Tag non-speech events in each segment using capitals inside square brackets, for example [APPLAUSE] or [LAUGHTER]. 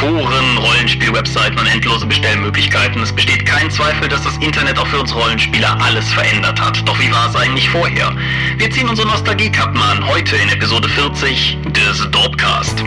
Foren, Rollenspiel-Webseiten und endlose Bestellmöglichkeiten. Es besteht kein Zweifel, dass das Internet auch für uns Rollenspieler alles verändert hat. Doch wie war es eigentlich vorher? Wir ziehen unsere Nostalgiekappen an, heute in Episode 40 des Dorpcast.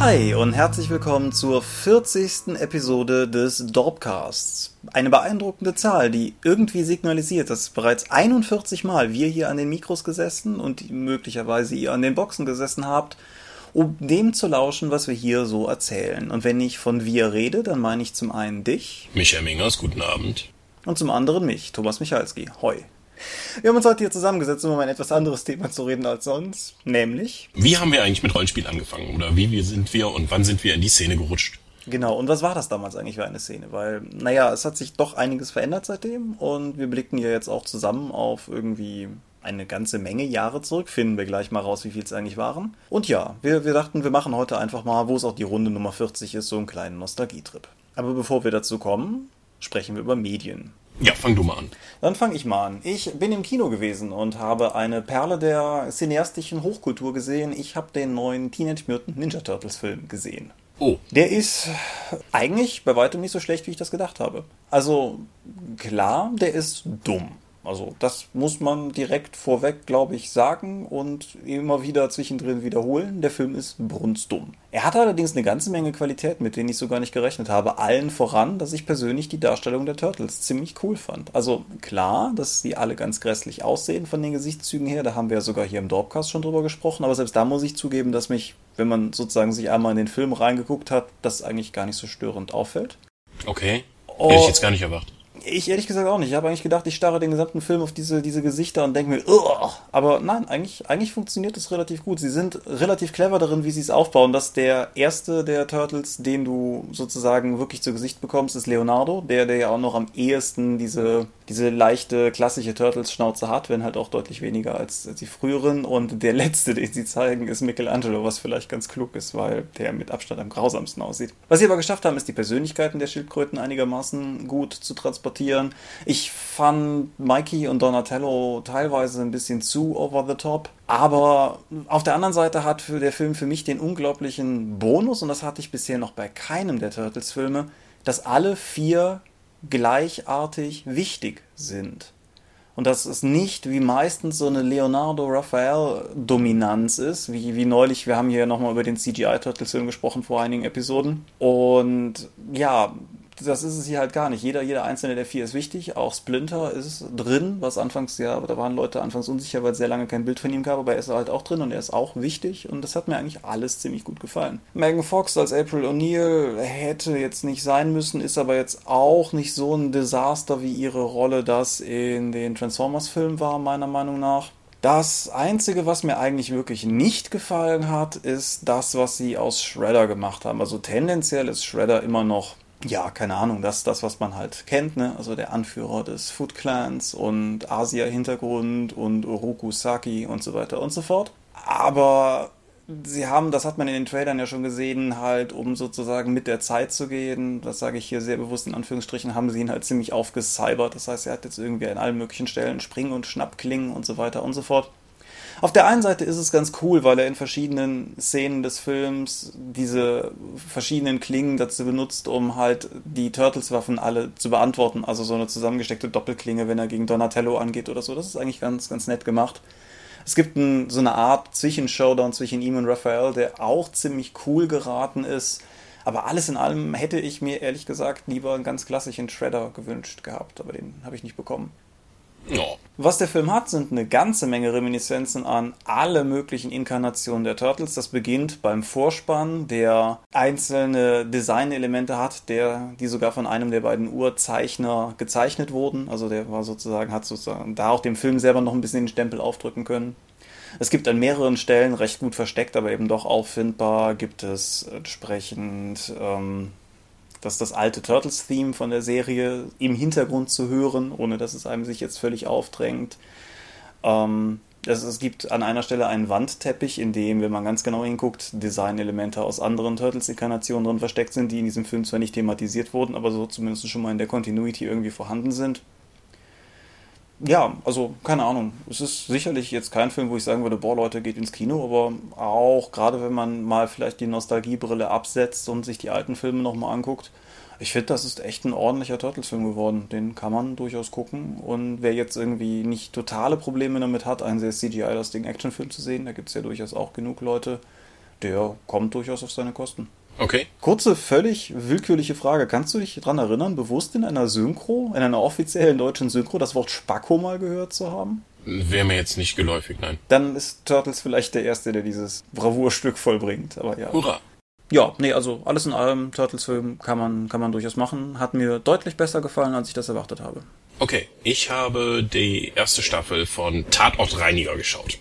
Hi und herzlich willkommen zur 40. Episode des Dorpcasts. Eine beeindruckende Zahl, die irgendwie signalisiert, dass bereits 41 Mal wir hier an den Mikros gesessen und möglicherweise ihr an den Boxen gesessen habt, um dem zu lauschen, was wir hier so erzählen. Und wenn ich von wir rede, dann meine ich zum einen dich. Michael Mingers, guten Abend. Und zum anderen mich, Thomas Michalski. Hoi. Wir haben uns heute hier zusammengesetzt, um über ein etwas anderes Thema zu reden als sonst, nämlich... Wie haben wir eigentlich mit Rollenspiel angefangen? Oder wie sind wir und wann sind wir in die Szene gerutscht? Genau, und was war das damals eigentlich für eine Szene? Weil, naja, es hat sich doch einiges verändert seitdem und wir blicken ja jetzt auch zusammen auf irgendwie eine ganze Menge Jahre zurück. Finden wir gleich mal raus, wie viel es eigentlich waren. Und ja, wir, wir dachten, wir machen heute einfach mal, wo es auch die Runde Nummer 40 ist, so einen kleinen Nostalgietrip. Aber bevor wir dazu kommen, sprechen wir über Medien. Ja, fang du mal an. Dann fange ich mal an. Ich bin im Kino gewesen und habe eine Perle der cineastischen Hochkultur gesehen. Ich habe den neuen Teenage Mutant Ninja Turtles Film gesehen. Oh. Der ist eigentlich bei weitem nicht so schlecht, wie ich das gedacht habe. Also klar, der ist dumm. Also das muss man direkt vorweg, glaube ich, sagen und immer wieder zwischendrin wiederholen. Der Film ist brunstdumm. Er hat allerdings eine ganze Menge Qualität, mit denen ich so gar nicht gerechnet habe. Allen voran, dass ich persönlich die Darstellung der Turtles ziemlich cool fand. Also klar, dass sie alle ganz grässlich aussehen von den Gesichtszügen her. Da haben wir ja sogar hier im Dorpcast schon drüber gesprochen. Aber selbst da muss ich zugeben, dass mich, wenn man sozusagen sich einmal in den Film reingeguckt hat, das eigentlich gar nicht so störend auffällt. Okay. Hätte ich jetzt gar nicht erwartet. Ich ehrlich gesagt auch nicht. Ich habe eigentlich gedacht, ich starre den gesamten Film auf diese, diese Gesichter und denke mir, Ugh! aber nein, eigentlich, eigentlich funktioniert das relativ gut. Sie sind relativ clever darin, wie sie es aufbauen. Dass der erste der Turtles, den du sozusagen wirklich zu Gesicht bekommst, ist Leonardo, der, der ja auch noch am ehesten diese, diese leichte, klassische Turtles-Schnauze hat, wenn halt auch deutlich weniger als, die früheren. Und der letzte, den sie zeigen, ist Michelangelo, was vielleicht ganz klug ist, weil der mit Abstand am grausamsten aussieht. Was sie aber geschafft haben, ist die Persönlichkeiten der Schildkröten einigermaßen gut zu transportieren. Ich fand Mikey und Donatello teilweise ein bisschen zu over the top. Aber auf der anderen Seite hat der Film für mich den unglaublichen Bonus, und das hatte ich bisher noch bei keinem der Turtles-Filme, dass alle vier gleichartig wichtig sind. Und dass es nicht wie meistens so eine Leonardo-Raphael-Dominanz ist, wie, wie neulich, wir haben hier nochmal über den CGI-Turtles-Film gesprochen vor einigen Episoden. Und ja, das ist es hier halt gar nicht. Jeder, jeder einzelne der vier ist wichtig. Auch Splinter ist drin, was anfangs ja, da waren Leute anfangs unsicher, weil es sehr lange kein Bild von ihm gab, aber er ist halt auch drin und er ist auch wichtig und das hat mir eigentlich alles ziemlich gut gefallen. Megan Fox als April O'Neil hätte jetzt nicht sein müssen, ist aber jetzt auch nicht so ein Desaster, wie ihre Rolle das in den Transformers-Filmen war, meiner Meinung nach. Das Einzige, was mir eigentlich wirklich nicht gefallen hat, ist das, was sie aus Shredder gemacht haben. Also tendenziell ist Shredder immer noch ja, keine Ahnung, das das, was man halt kennt, ne? Also der Anführer des Foot Clans und Asia-Hintergrund und Oroku Saki und so weiter und so fort. Aber sie haben, das hat man in den Trailern ja schon gesehen, halt, um sozusagen mit der Zeit zu gehen, das sage ich hier sehr bewusst in Anführungsstrichen, haben sie ihn halt ziemlich aufgecybert. Das heißt, er hat jetzt irgendwie an allen möglichen Stellen Spring- und Schnappklingen und so weiter und so fort. Auf der einen Seite ist es ganz cool, weil er in verschiedenen Szenen des Films diese verschiedenen Klingen dazu benutzt, um halt die Turtles-Waffen alle zu beantworten. Also so eine zusammengesteckte Doppelklinge, wenn er gegen Donatello angeht oder so. Das ist eigentlich ganz, ganz nett gemacht. Es gibt ein, so eine Art Zwischenshowdown zwischen ihm und Raphael, der auch ziemlich cool geraten ist. Aber alles in allem hätte ich mir ehrlich gesagt lieber einen ganz klassischen Shredder gewünscht gehabt, aber den habe ich nicht bekommen. Ja. Was der Film hat, sind eine ganze Menge Reminiszenzen an alle möglichen Inkarnationen der Turtles. Das beginnt beim Vorspann, der einzelne Designelemente hat, der, die sogar von einem der beiden Urzeichner gezeichnet wurden. Also der war sozusagen, hat sozusagen da auch dem Film selber noch ein bisschen den Stempel aufdrücken können. Es gibt an mehreren Stellen recht gut versteckt, aber eben doch auffindbar, gibt es entsprechend ähm, das das alte Turtles-Theme von der Serie im Hintergrund zu hören, ohne dass es einem sich jetzt völlig aufdrängt. Ähm, Es, es gibt an einer Stelle einen Wandteppich, in dem, wenn man ganz genau hinguckt, Designelemente aus anderen Turtles-Inkarnationen drin versteckt sind, die in diesem Film zwar nicht thematisiert wurden, aber so zumindest schon mal in der Continuity irgendwie vorhanden sind. Ja, also keine Ahnung. Es ist sicherlich jetzt kein Film, wo ich sagen würde, boah Leute, geht ins Kino, aber auch gerade wenn man mal vielleicht die Nostalgiebrille absetzt und sich die alten Filme nochmal anguckt, ich finde, das ist echt ein ordentlicher Turtles-Film geworden. Den kann man durchaus gucken. Und wer jetzt irgendwie nicht totale Probleme damit hat, einen sehr CGI-lastigen Actionfilm zu sehen, da gibt es ja durchaus auch genug Leute, der kommt durchaus auf seine Kosten. Okay. Kurze, völlig willkürliche Frage. Kannst du dich daran erinnern, bewusst in einer Synchro, in einer offiziellen deutschen Synchro, das Wort Spacko mal gehört zu haben? Wäre mir jetzt nicht geläufig, nein. Dann ist Turtles vielleicht der Erste, der dieses Bravourstück vollbringt. Aber ja. Hurra! Ja, nee, also alles in allem, Turtles-Film kann man, kann man durchaus machen. Hat mir deutlich besser gefallen, als ich das erwartet habe. Okay, ich habe die erste Staffel von Tatortreiniger geschaut.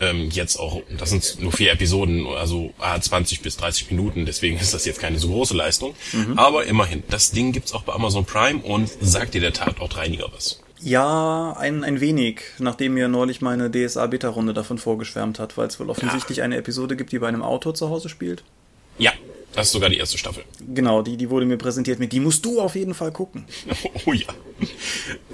Ähm, jetzt auch, das sind nur vier Episoden, also 20 bis 30 Minuten, deswegen [LAUGHS] ist das jetzt keine so große Leistung. Mhm. Aber immerhin, das Ding gibt's auch bei Amazon Prime und sagt dir der Tatortreiniger was? Ja, ein, ein wenig, nachdem mir neulich meine DSA-Beta-Runde davon vorgeschwärmt hat, weil es wohl offensichtlich ja. eine Episode gibt, die bei einem Auto zu Hause spielt. Ja, das ist sogar die erste Staffel. Genau, die, die wurde mir präsentiert mit, die musst du auf jeden Fall gucken. [LAUGHS] oh ja.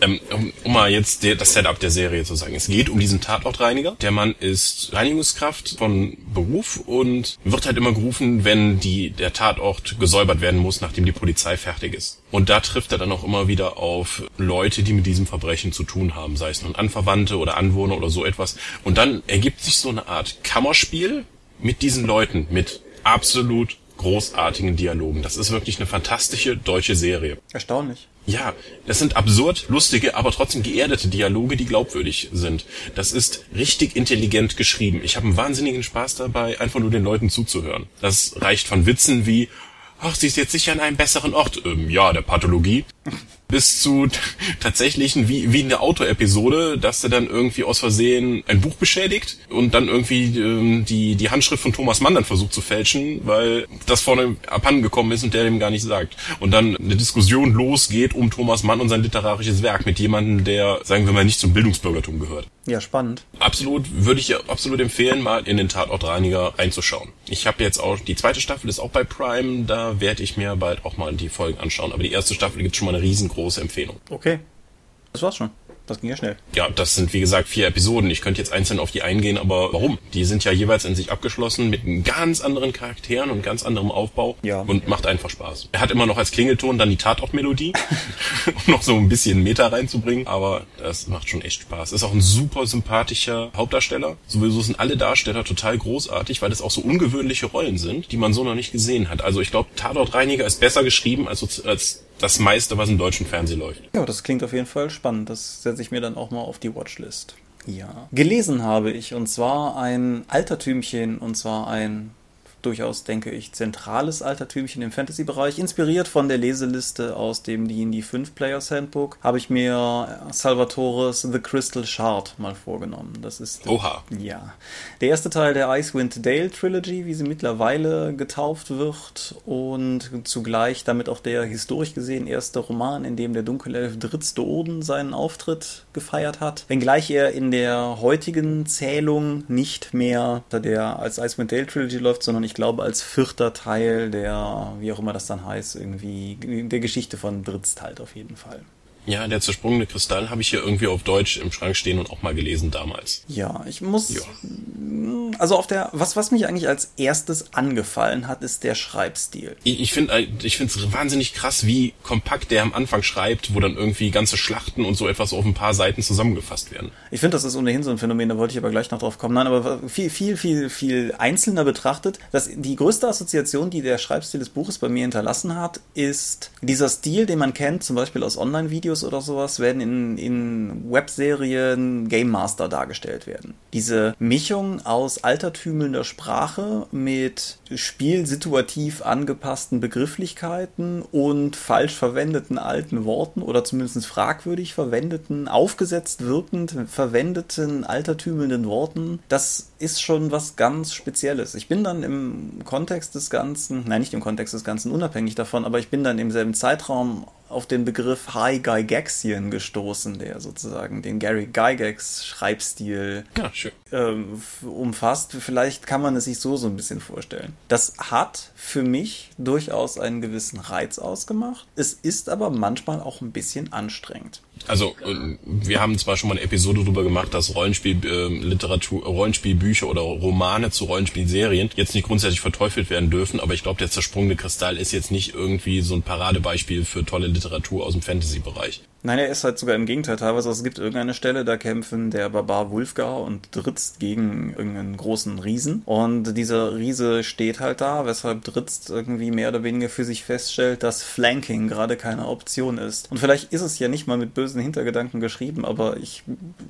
Ähm, um, um, mal jetzt der, das Setup der Serie zu sagen. Es geht um diesen Tatortreiniger. Der Mann ist Reinigungskraft von Beruf und wird halt immer gerufen, wenn die, der Tatort gesäubert werden muss, nachdem die Polizei fertig ist. Und da trifft er dann auch immer wieder auf Leute, die mit diesem Verbrechen zu tun haben, sei es nun Anverwandte oder Anwohner oder so etwas. Und dann ergibt sich so eine Art Kammerspiel mit diesen Leuten, mit absolut großartigen Dialogen. Das ist wirklich eine fantastische deutsche Serie. Erstaunlich. Ja, das sind absurd lustige, aber trotzdem geerdete Dialoge, die glaubwürdig sind. Das ist richtig intelligent geschrieben. Ich habe einen wahnsinnigen Spaß dabei, einfach nur den Leuten zuzuhören. Das reicht von Witzen wie, ach, sie ist jetzt sicher an einem besseren Ort. Ähm, ja, der Pathologie bis zu [LAUGHS] tatsächlichen wie wie eine Auto-Episode, dass er dann irgendwie aus Versehen ein Buch beschädigt und dann irgendwie ähm, die die Handschrift von Thomas Mann dann versucht zu fälschen, weil das vorne abhanden gekommen ist und der dem gar nicht sagt. Und dann eine Diskussion losgeht um Thomas Mann und sein literarisches Werk mit jemandem, der sagen wir mal nicht zum Bildungsbürgertum gehört. Ja, spannend. Absolut würde ich absolut empfehlen, mal in den Tatortreiniger reinzuschauen. Ich habe jetzt auch die zweite Staffel ist auch bei Prime, da werde ich mir bald auch mal die Folgen anschauen. Aber die erste Staffel gibt schon mal eine riesengroße Empfehlung. Okay. Das war's schon. Das ging ja schnell. Ja, das sind wie gesagt vier Episoden. Ich könnte jetzt einzeln auf die eingehen, aber warum? Die sind ja jeweils in sich abgeschlossen mit ganz anderen Charakteren und ganz anderem Aufbau ja. und macht einfach Spaß. Er hat immer noch als Klingelton dann die Tatortmelodie, [LAUGHS] um noch so ein bisschen Meta reinzubringen, aber das macht schon echt Spaß. Ist auch ein super sympathischer Hauptdarsteller. Sowieso sind alle Darsteller total großartig, weil das auch so ungewöhnliche Rollen sind, die man so noch nicht gesehen hat. Also ich glaube, Tatortreiniger ist besser geschrieben als, als das meiste, was im deutschen Fernsehen läuft. Ja, das klingt auf jeden Fall spannend. Das setze ich mir dann auch mal auf die Watchlist. Ja. Gelesen habe ich, und zwar ein Altertümchen, und zwar ein durchaus, denke ich, zentrales Altertümchen im Fantasy-Bereich. Inspiriert von der Leseliste aus dem D&D 5 Players Handbook habe ich mir Salvatores The Crystal Shard mal vorgenommen. Das ist Oha. ja der erste Teil der Icewind Dale Trilogy, wie sie mittlerweile getauft wird und zugleich damit auch der historisch gesehen erste Roman, in dem der Dunkelelf Dritz Doden seinen Auftritt gefeiert hat. Wenngleich er in der heutigen Zählung nicht mehr der als Icewind Dale Trilogy läuft, sondern ich glaube, als vierter Teil der, wie auch immer das dann heißt, irgendwie, der Geschichte von Dritzt halt auf jeden Fall. Ja, der zersprungene Kristall habe ich hier irgendwie auf Deutsch im Schrank stehen und auch mal gelesen damals. Ja, ich muss. Ja. Also auf der, was, was mich eigentlich als erstes angefallen hat, ist der Schreibstil. Ich, ich finde ich finde es wahnsinnig krass, wie kompakt der am Anfang schreibt, wo dann irgendwie ganze Schlachten und so etwas auf ein paar Seiten zusammengefasst werden. Ich finde, das ist ohnehin so ein Phänomen, da wollte ich aber gleich noch drauf kommen. Nein, aber viel, viel, viel, viel einzelner betrachtet, dass die größte Assoziation, die der Schreibstil des Buches bei mir hinterlassen hat, ist dieser Stil, den man kennt, zum Beispiel aus Online-Videos Videos oder sowas werden in, in Webserien Game Master dargestellt werden. Diese Mischung aus altertümelnder Sprache mit spielsituativ angepassten Begrifflichkeiten und falsch verwendeten alten Worten oder zumindest fragwürdig verwendeten, aufgesetzt wirkend verwendeten altertümelnden Worten, das ist schon was ganz Spezielles. Ich bin dann im Kontext des Ganzen, nein, nicht im Kontext des Ganzen unabhängig davon, aber ich bin dann im selben Zeitraum auf den Begriff High Gygaxian gestoßen, der sozusagen den Gary Gygax Schreibstil Ja, schön. Ähm, umfasst. Vielleicht kann man es sich so so ein bisschen vorstellen. Das hat für mich durchaus einen gewissen Reiz ausgemacht. Es ist aber manchmal auch ein bisschen anstrengend. Also äh, wir haben zwar schon mal eine Episode darüber gemacht, dass Rollenspiel, äh, Literatur, Rollenspielbücher oder Romane zu Rollenspielserien jetzt nicht grundsätzlich verteufelt werden dürfen, aber ich glaube, der zersprungene Kristall ist jetzt nicht irgendwie so ein Paradebeispiel für tolle Literatur aus dem Fantasy-Bereich. Nein, er ist halt sogar im Gegenteil teilweise. Es gibt irgendeine Stelle, da kämpfen der Barbar Wulfgar und Dritzt gegen irgendeinen großen Riesen. Und dieser Riese steht halt da, weshalb Dritzt irgendwie mehr oder weniger für sich feststellt, dass Flanking gerade keine Option ist. Und vielleicht ist es ja nicht mal mit bösen Hintergedanken geschrieben, aber ich,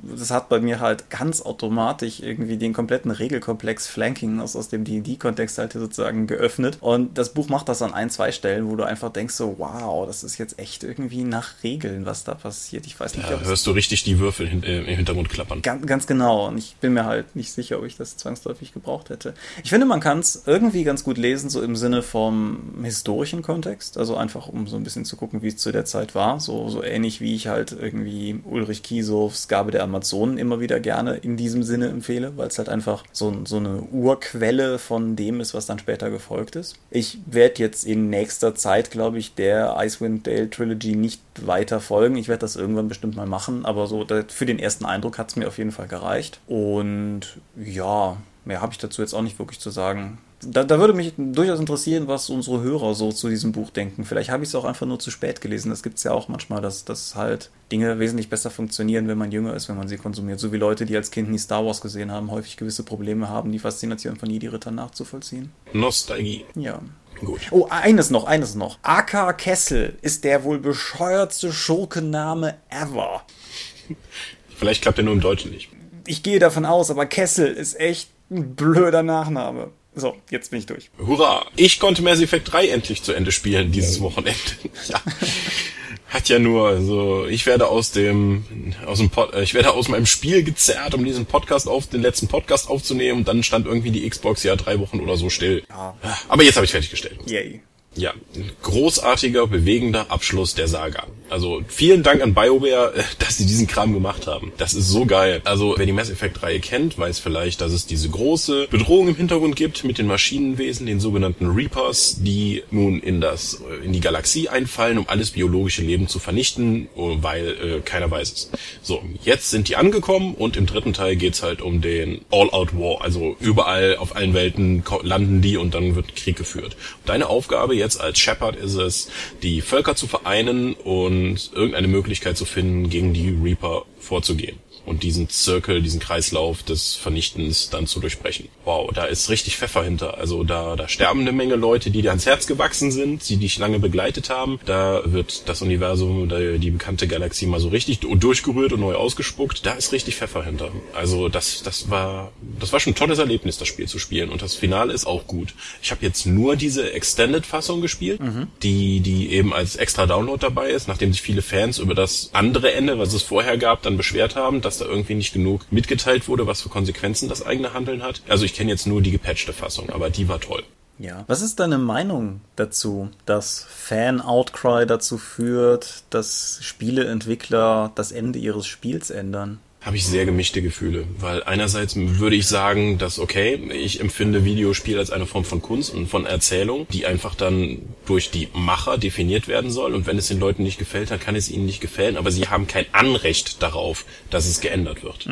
das hat bei mir halt ganz automatisch irgendwie den kompletten Regelkomplex Flanking aus, aus dem D&D-Kontext halt sozusagen geöffnet. Und das Buch macht das an ein, zwei Stellen, wo du einfach denkst so, wow, das ist jetzt echt irgendwie nach Regeln, was da passiert. Ich weiß nicht, Da ob es hörst du richtig die Würfel hin, äh, im Hintergrund klappern. Ganz, ganz genau. Und ich bin mir halt nicht sicher, ob ich das zwangsläufig gebraucht hätte. Ich finde, man kann es irgendwie ganz gut lesen, so im Sinne vom historischen Kontext. Also einfach, um so ein bisschen zu gucken, wie es zu der Zeit war. So, so ähnlich wie ich halt irgendwie Ulrich Kiesows Gabe der Amazonen immer wieder gerne in diesem Sinne empfehle, weil es halt einfach so, so eine Urquelle von dem ist, was dann später gefolgt ist. Ich werde jetzt in nächster Zeit, glaube ich, der Icewind Dale Trilogy nicht weiter folgen. Ich werde das irgendwann bestimmt mal machen, aber so für den ersten Eindruck hat es mir auf jeden Fall gereicht. Und ja, mehr habe ich dazu jetzt auch nicht wirklich zu sagen. Da, da würde mich durchaus interessieren, was unsere Hörer so zu diesem Buch denken. Vielleicht habe ich es auch einfach nur zu spät gelesen. Das gibt es ja auch manchmal, dass, dass halt Dinge wesentlich besser funktionieren, wenn man jünger ist, wenn man sie konsumiert. So wie Leute, die als Kind nie Star Wars gesehen haben, häufig gewisse Probleme haben, die Faszination von Jedi-Rittern nachzuvollziehen. Nostalgie. Ja. Gut. Oh, eines noch, eines noch. AK Kessel ist der wohl bescheuertste Schurkenname ever. Vielleicht klappt er nur im Deutschen nicht. Ich gehe davon aus, aber Kessel ist echt ein blöder Nachname. So, jetzt bin ich durch. Hurra! Ich konnte Mass Effect 3 endlich zu Ende spielen dieses Wochenende. [LAUGHS] ja. Hat ja nur so, ich werde aus dem, aus dem Pod, äh, ich werde aus meinem Spiel gezerrt, um diesen Podcast auf, den letzten Podcast aufzunehmen und dann stand irgendwie die Xbox ja drei Wochen oder so still. Ja. Aber jetzt habe ich fertiggestellt. Yay. Ja, großartiger, bewegender Abschluss der Saga. Also vielen Dank an BioWare, äh, dass sie diesen Kram gemacht haben. Das ist so geil. Also wer die Mass Effect Reihe kennt, weiß vielleicht, dass es diese große Bedrohung im Hintergrund gibt mit den Maschinenwesen, den sogenannten Reapers, die nun in das äh, in die Galaxie einfallen, um alles biologische Leben zu vernichten, oh, weil äh, keiner weiß es. So, jetzt sind die angekommen und im dritten Teil geht's halt um den All-Out War. Also überall auf allen Welten landen die und dann wird Krieg geführt. Deine Aufgabe jetzt als Shepard ist es, die Völker zu vereinen und irgendeine Möglichkeit zu finden, gegen die Reaper vorzugehen. Und diesen Zirkel, diesen Kreislauf des Vernichtens dann zu durchbrechen. Wow, da ist richtig Pfeffer hinter. Also da, da sterben eine Menge Leute, die dir ans Herz gewachsen sind, die dich lange begleitet haben. Da wird das Universum, da- die bekannte Galaxie mal so richtig du- durchgerührt und neu ausgespuckt. Da ist richtig Pfeffer hinter. Also das, das war, das war schon ein tolles Erlebnis, das Spiel zu spielen. Und das Finale ist auch gut. Ich habe jetzt nur diese Extended-Fassung gespielt, die, die eben als extra Download dabei ist, nachdem sich viele Fans über das andere Ende, was es vorher gab, dann beschwert haben, dass da irgendwie nicht genug mitgeteilt wurde, was für Konsequenzen das eigene Handeln hat. Also ich kenne jetzt nur die gepatchte Fassung, aber die war toll. Ja. Was ist deine Meinung dazu, dass Fan-Outcry dazu führt, dass Spieleentwickler das Ende ihres Spiels ändern? Habe ich sehr gemischte Gefühle, weil einerseits würde ich sagen, dass okay, ich empfinde Videospiel als eine Form von Kunst und von Erzählung, die einfach dann durch die Macher definiert werden soll. Und wenn es den Leuten nicht gefällt, dann kann es ihnen nicht gefallen, aber sie haben kein Anrecht darauf, dass es geändert wird.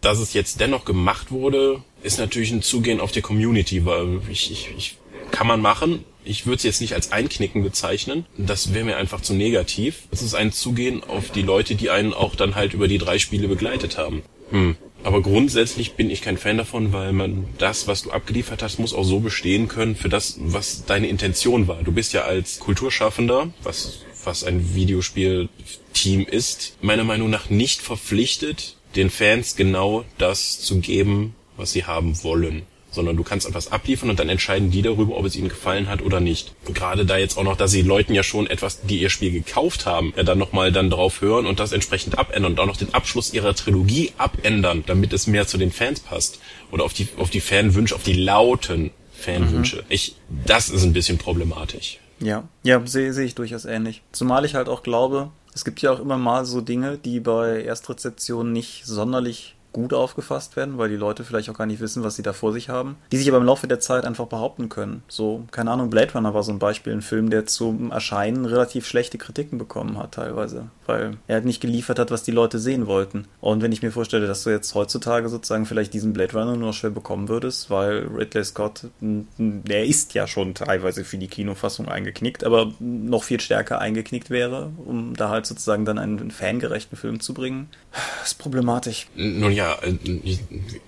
Dass es jetzt dennoch gemacht wurde, ist natürlich ein Zugehen auf die Community, weil ich, ich, ich kann man machen. Ich würde es jetzt nicht als Einknicken bezeichnen. Das wäre mir einfach zu negativ. Es ist ein Zugehen auf die Leute, die einen auch dann halt über die drei Spiele begleitet haben. Hm. Aber grundsätzlich bin ich kein Fan davon, weil man das, was du abgeliefert hast, muss auch so bestehen können für das, was deine Intention war. Du bist ja als Kulturschaffender, was, was ein Videospielteam ist, meiner Meinung nach nicht verpflichtet, den Fans genau das zu geben, was sie haben wollen sondern du kannst etwas abliefern und dann entscheiden die darüber, ob es ihnen gefallen hat oder nicht. Gerade da jetzt auch noch, dass sie Leuten ja schon etwas, die ihr Spiel gekauft haben, ja dann nochmal dann drauf hören und das entsprechend abändern und auch noch den Abschluss ihrer Trilogie abändern, damit es mehr zu den Fans passt. Oder auf die, auf die Fanwünsche, auf die lauten Fanwünsche. Mhm. Ich, das ist ein bisschen problematisch. Ja, ja, sehe seh ich durchaus ähnlich. Zumal ich halt auch glaube, es gibt ja auch immer mal so Dinge, die bei Erstrezeptionen nicht sonderlich gut aufgefasst werden, weil die Leute vielleicht auch gar nicht wissen, was sie da vor sich haben, die sich aber im Laufe der Zeit einfach behaupten können. So, keine Ahnung, Blade Runner war so ein Beispiel, ein Film, der zum Erscheinen relativ schlechte Kritiken bekommen hat teilweise, weil er halt nicht geliefert hat, was die Leute sehen wollten. Und wenn ich mir vorstelle, dass du jetzt heutzutage sozusagen vielleicht diesen Blade Runner nur schwer bekommen würdest, weil Ridley Scott, der ist ja schon teilweise für die Kinofassung eingeknickt, aber noch viel stärker eingeknickt wäre, um da halt sozusagen dann einen fangerechten Film zu bringen, ist problematisch. Nun ja, ja äh,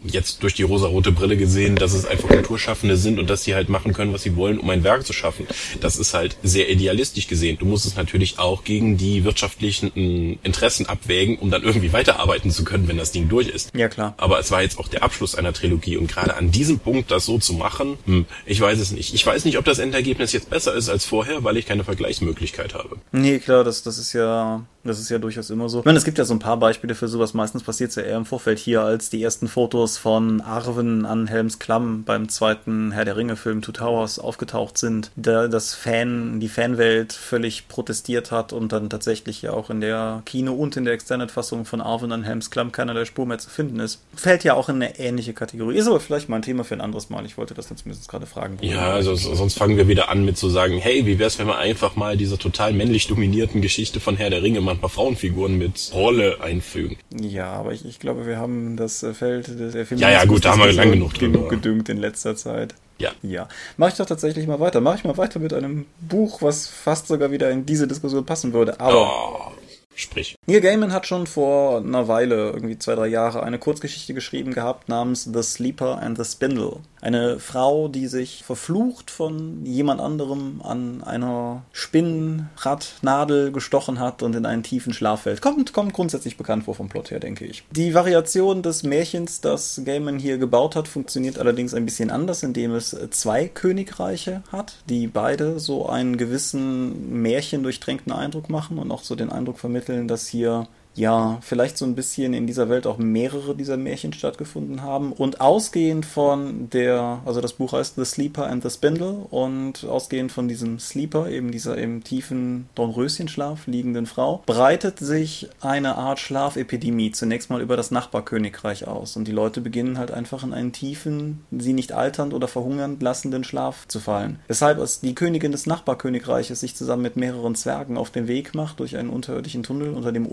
jetzt durch die rosarote Brille gesehen, dass es einfach Kulturschaffende sind und dass sie halt machen können, was sie wollen, um ein Werk zu schaffen. Das ist halt sehr idealistisch gesehen. Du musst es natürlich auch gegen die wirtschaftlichen äh, Interessen abwägen, um dann irgendwie weiterarbeiten zu können, wenn das Ding durch ist. Ja, klar. Aber es war jetzt auch der Abschluss einer Trilogie und gerade an diesem Punkt das so zu machen, hm, ich weiß es nicht. Ich weiß nicht, ob das Endergebnis jetzt besser ist als vorher, weil ich keine Vergleichsmöglichkeit habe. Nee, klar, das, das ist ja das ist ja durchaus immer so. Ich meine, es gibt ja so ein paar Beispiele für sowas. Meistens passiert es ja eher im Vorfeld hier, als die ersten Fotos von Arwen an Helms Klamm beim zweiten Herr der Ringe-Film Two Towers aufgetaucht sind. Da das Fan, die Fanwelt völlig protestiert hat und dann tatsächlich ja auch in der Kino- und in der Extended-Fassung von Arwen an Helms Klamm keinerlei Spur mehr zu finden ist. Fällt ja auch in eine ähnliche Kategorie. Ist aber vielleicht mal ein Thema für ein anderes Mal. Ich wollte das jetzt zumindest gerade fragen. Ja, also sonst fangen wir wieder an mit zu sagen, hey, wie wär's, wenn wir einfach mal diese total männlich dominierten Geschichte von Herr der Ringe mal ein paar Frauenfiguren mit Rolle einfügen. Ja, aber ich, ich glaube, wir haben das Feld der Feminismus Ja, ja, gut, da haben wir lang genug drüber. genug gedüngt in letzter Zeit. Ja. Ja. Mache ich doch tatsächlich mal weiter. Mache ich mal weiter mit einem Buch, was fast sogar wieder in diese Diskussion passen würde. Aber oh. Sprich. Neil Gaiman hat schon vor einer Weile, irgendwie zwei, drei Jahre, eine Kurzgeschichte geschrieben gehabt namens The Sleeper and the Spindle. Eine Frau, die sich verflucht von jemand anderem an einer Spinnradnadel gestochen hat und in einen tiefen Schlaf fällt. Kommt, kommt grundsätzlich bekannt vor vom Plot her, denke ich. Die Variation des Märchens, das Gaiman hier gebaut hat, funktioniert allerdings ein bisschen anders, indem es zwei Königreiche hat, die beide so einen gewissen märchendurchtränkten Eindruck machen und auch so den Eindruck vermitteln, dass hier ja, vielleicht so ein bisschen in dieser Welt auch mehrere dieser Märchen stattgefunden haben. Und ausgehend von der, also das Buch heißt The Sleeper and the Spindle und ausgehend von diesem Sleeper, eben dieser im tiefen Dornröschenschlaf liegenden Frau, breitet sich eine Art Schlafepidemie zunächst mal über das Nachbarkönigreich aus. Und die Leute beginnen halt einfach in einen tiefen, sie nicht alternd oder verhungern lassenden Schlaf zu fallen. Weshalb es die Königin des Nachbarkönigreiches sich zusammen mit mehreren Zwergen auf den Weg macht durch einen unterirdischen Tunnel unter dem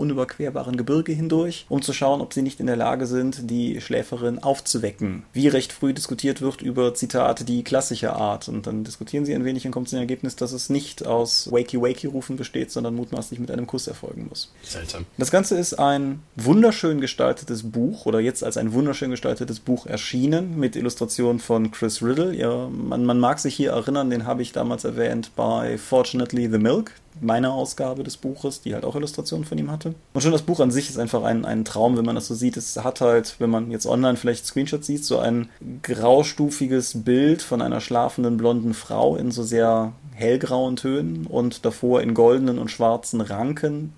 unüberquerbaren Gebirge hindurch, um zu schauen, ob sie nicht in der Lage sind, die Schläferin aufzuwecken. Wie recht früh diskutiert wird über, Zitat, die klassische Art. Und dann diskutieren sie ein wenig und kommt zu dem Ergebnis, dass es nicht aus Wakey-Wakey-Rufen besteht, sondern mutmaßlich mit einem Kuss erfolgen muss. Seltsam. Das Ganze ist ein wunderschön gestaltetes Buch oder jetzt als ein wunderschön gestaltetes Buch erschienen mit Illustrationen von Chris Riddle. Ja, man, man mag sich hier erinnern, den habe ich damals erwähnt bei Fortunately the Milk meine Ausgabe des Buches, die halt auch Illustrationen von ihm hatte. Und schon das Buch an sich ist einfach ein, ein Traum, wenn man das so sieht. Es hat halt, wenn man jetzt online vielleicht Screenshots sieht, so ein graustufiges Bild von einer schlafenden blonden Frau in so sehr hellgrauen Tönen und davor in goldenen und schwarzen Ranken,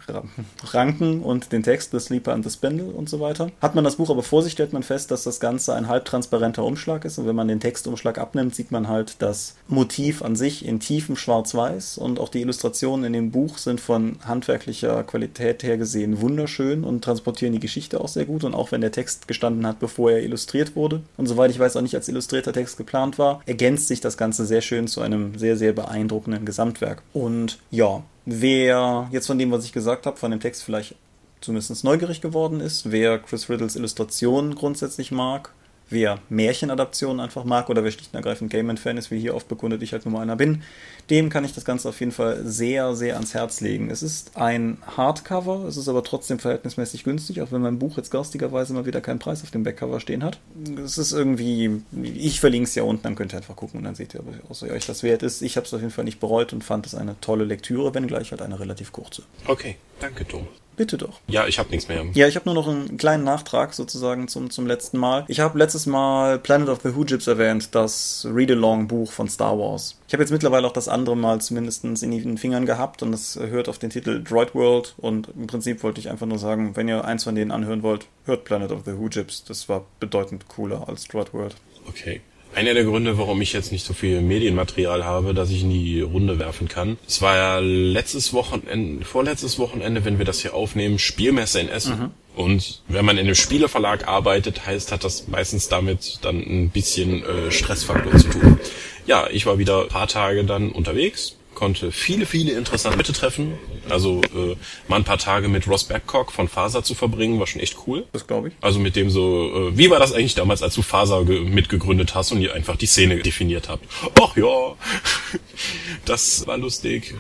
Ranken und den Text The Sleeper and the Spindle und so weiter. Hat man das Buch aber vor sich, stellt man fest, dass das Ganze ein halbtransparenter Umschlag ist und wenn man den Textumschlag abnimmt, sieht man halt das Motiv an sich in tiefem Schwarz-Weiß und auch die Illustrationen in dem Buch sind von handwerklicher Qualität her gesehen wunderschön und transportieren die Geschichte auch sehr gut und auch wenn der Text gestanden hat, bevor er illustriert wurde und soweit ich weiß auch nicht als illustrierter Text geplant war, ergänzt sich das Ganze sehr schön zu einem sehr, sehr beeindruckenden beeindruckenden Gesamtwerk. Und ja, wer jetzt von dem, was ich gesagt habe, von dem Text vielleicht zumindest neugierig geworden ist, wer Chris Riddles Illustrationen grundsätzlich mag, wer Märchenadaptionen einfach mag oder wer schlicht und ergreifend Gaiman-Fan ist, wie hier oft bekundet ich halt nur mal einer bin, dem kann ich das Ganze auf jeden Fall sehr, sehr ans Herz legen. Es ist ein Hardcover, es ist aber trotzdem verhältnismäßig günstig, auch wenn mein Buch jetzt garstigerweise mal wieder keinen Preis auf dem Backcover stehen hat. Es ist irgendwie, ich verlinke es ja unten, dann könnt ihr einfach gucken und dann seht ihr, ob euch das wert ist. Ich habe es auf jeden Fall nicht bereut und fand es eine tolle Lektüre, wenngleich halt eine relativ kurze. Okay, danke Tom. Bitte doch. Ja, ich habe nichts mehr. Ja, ich habe nur noch einen kleinen Nachtrag sozusagen zum, zum letzten Mal. Ich habe letztes Mal Planet of the Hoojips erwähnt, das Read-Along-Buch von Star Wars. Ich habe jetzt mittlerweile auch das andere Mal zumindest in den Fingern gehabt und das hört auf den Titel Droid World und im Prinzip wollte ich einfach nur sagen, wenn ihr eins von denen anhören wollt, hört Planet of the Hoojips. Das war bedeutend cooler als Droid World. Okay. Einer der Gründe, warum ich jetzt nicht so viel Medienmaterial habe, dass ich in die Runde werfen kann. Es war ja letztes Wochenende, vorletztes Wochenende, wenn wir das hier aufnehmen, Spielmesse in Essen. Mhm. Und wenn man in einem Spieleverlag arbeitet, heißt, hat das meistens damit dann ein bisschen äh, Stressfaktor zu tun. Ja, ich war wieder ein paar Tage dann unterwegs, konnte viele, viele interessante Leute treffen. Also äh, mal ein paar Tage mit Ross Babcock von Faser zu verbringen, war schon echt cool. Das glaube ich. Also mit dem so, äh, wie war das eigentlich damals, als du Faser mitgegründet hast und ihr einfach die Szene definiert habt? Ach ja, [LAUGHS] das war lustig.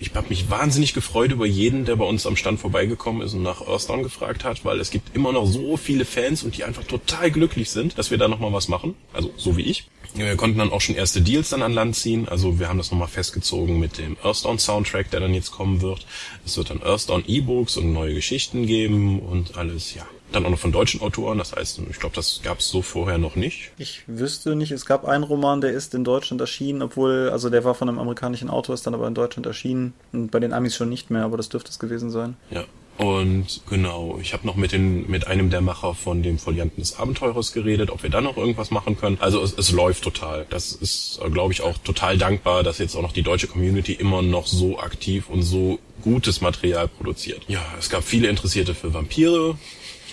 Ich habe mich wahnsinnig gefreut über jeden, der bei uns am Stand vorbeigekommen ist und nach Earthdown gefragt hat, weil es gibt immer noch so viele Fans und die einfach total glücklich sind, dass wir da nochmal was machen. Also so wie ich. Wir konnten dann auch schon erste Deals dann an Land ziehen. Also wir haben das nochmal festgezogen mit dem Earthdown Soundtrack, der dann jetzt kommen wird. Es wird dann Earthdown E-Books und neue Geschichten geben und alles, ja. Dann auch noch von deutschen Autoren, das heißt, ich glaube, das gab es so vorher noch nicht. Ich wüsste nicht, es gab einen Roman, der ist in Deutschland erschienen, obwohl, also der war von einem amerikanischen Autor, ist dann aber in Deutschland erschienen und bei den Amis schon nicht mehr, aber das dürfte es gewesen sein. Ja, und genau, ich habe noch mit, den, mit einem der Macher von dem Folianten des Abenteurers geredet, ob wir da noch irgendwas machen können. Also es, es läuft total. Das ist, glaube ich, auch total dankbar, dass jetzt auch noch die deutsche Community immer noch so aktiv und so gutes Material produziert. Ja, es gab viele Interessierte für Vampire,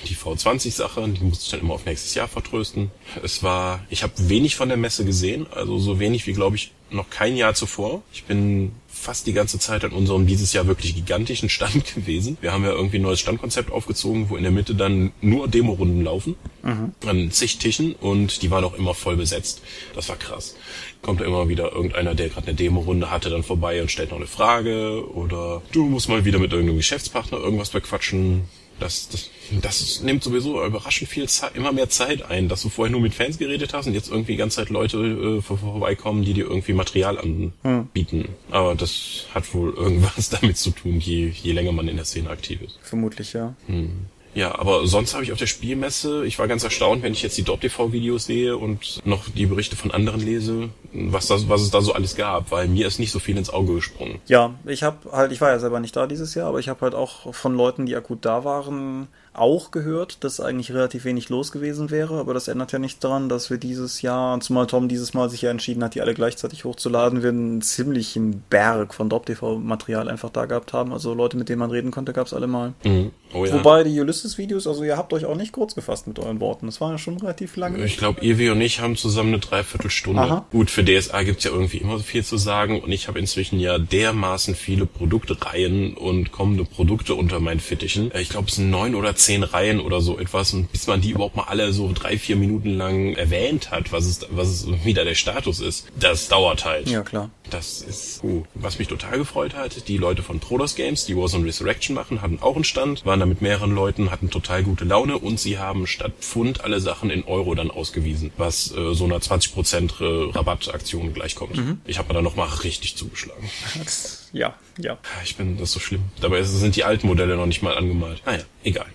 die V20-Sache, die musste ich dann immer auf nächstes Jahr vertrösten. Es war, ich habe wenig von der Messe gesehen, also so wenig wie, glaube ich, noch kein Jahr zuvor. Ich bin fast die ganze Zeit an unserem dieses Jahr wirklich gigantischen Stand [LAUGHS] gewesen. Wir haben ja irgendwie ein neues Standkonzept aufgezogen, wo in der Mitte dann nur Demorunden laufen, mhm. an zig Tischen und die waren auch immer voll besetzt. Das war krass. Kommt da immer wieder irgendeiner, der gerade eine Demorunde hatte, dann vorbei und stellt noch eine Frage oder du musst mal wieder mit irgendeinem Geschäftspartner irgendwas bequatschen das, das, das nimmt sowieso überraschend viel Zeit, immer mehr Zeit ein, dass du vorher nur mit Fans geredet hast und jetzt irgendwie die ganze Zeit Leute äh, vorbeikommen, die dir irgendwie Material anbieten. Hm. Aber das hat wohl irgendwas [LAUGHS] damit zu tun, je, je länger man in der Szene aktiv ist. Vermutlich, ja. Hm. Ja, aber sonst habe ich auf der Spielmesse, ich war ganz erstaunt, wenn ich jetzt die Dop-TV-Videos sehe und noch die Berichte von anderen lese, was, das, was es da so alles gab, weil mir ist nicht so viel ins Auge gesprungen. Ja, ich habe halt, ich war ja selber nicht da dieses Jahr, aber ich habe halt auch von Leuten, die akut da waren, auch gehört, dass eigentlich relativ wenig los gewesen wäre, aber das ändert ja nichts daran, dass wir dieses Jahr, zumal Tom dieses Mal sich ja entschieden hat, die alle gleichzeitig hochzuladen, wir einen ziemlichen Berg von Drop-TV-Material einfach da gehabt haben. Also Leute, mit denen man reden konnte, gab es alle mal. Mhm. Oh, ja. Wobei die Ulysses-Videos, also ihr habt euch auch nicht kurz gefasst mit euren Worten. Das war ja schon relativ lang. Ich glaube, Evi und ich haben zusammen eine Dreiviertelstunde. Aha. Gut, für DSA gibt's ja irgendwie immer so viel zu sagen und ich habe inzwischen ja dermaßen viele Produktreihen und kommende Produkte unter meinen Fittichen. Ich glaube, es sind neun oder zehn zehn Reihen oder so etwas und bis man die überhaupt mal alle so drei, vier Minuten lang erwähnt hat, was es, was es wieder der Status ist, das dauert halt. Ja, klar. Das ist, uh, was mich total gefreut hat, die Leute von Prodos Games, die Warzone Resurrection machen, hatten auch einen Stand, waren da mit mehreren Leuten, hatten total gute Laune und sie haben statt Pfund alle Sachen in Euro dann ausgewiesen, was äh, so einer 20% Rabattaktion gleichkommt. Mhm. Ich habe mir da nochmal richtig zugeschlagen. ja, ja. Ich bin, das ist so schlimm. Dabei sind die alten Modelle noch nicht mal angemalt. Naja, egal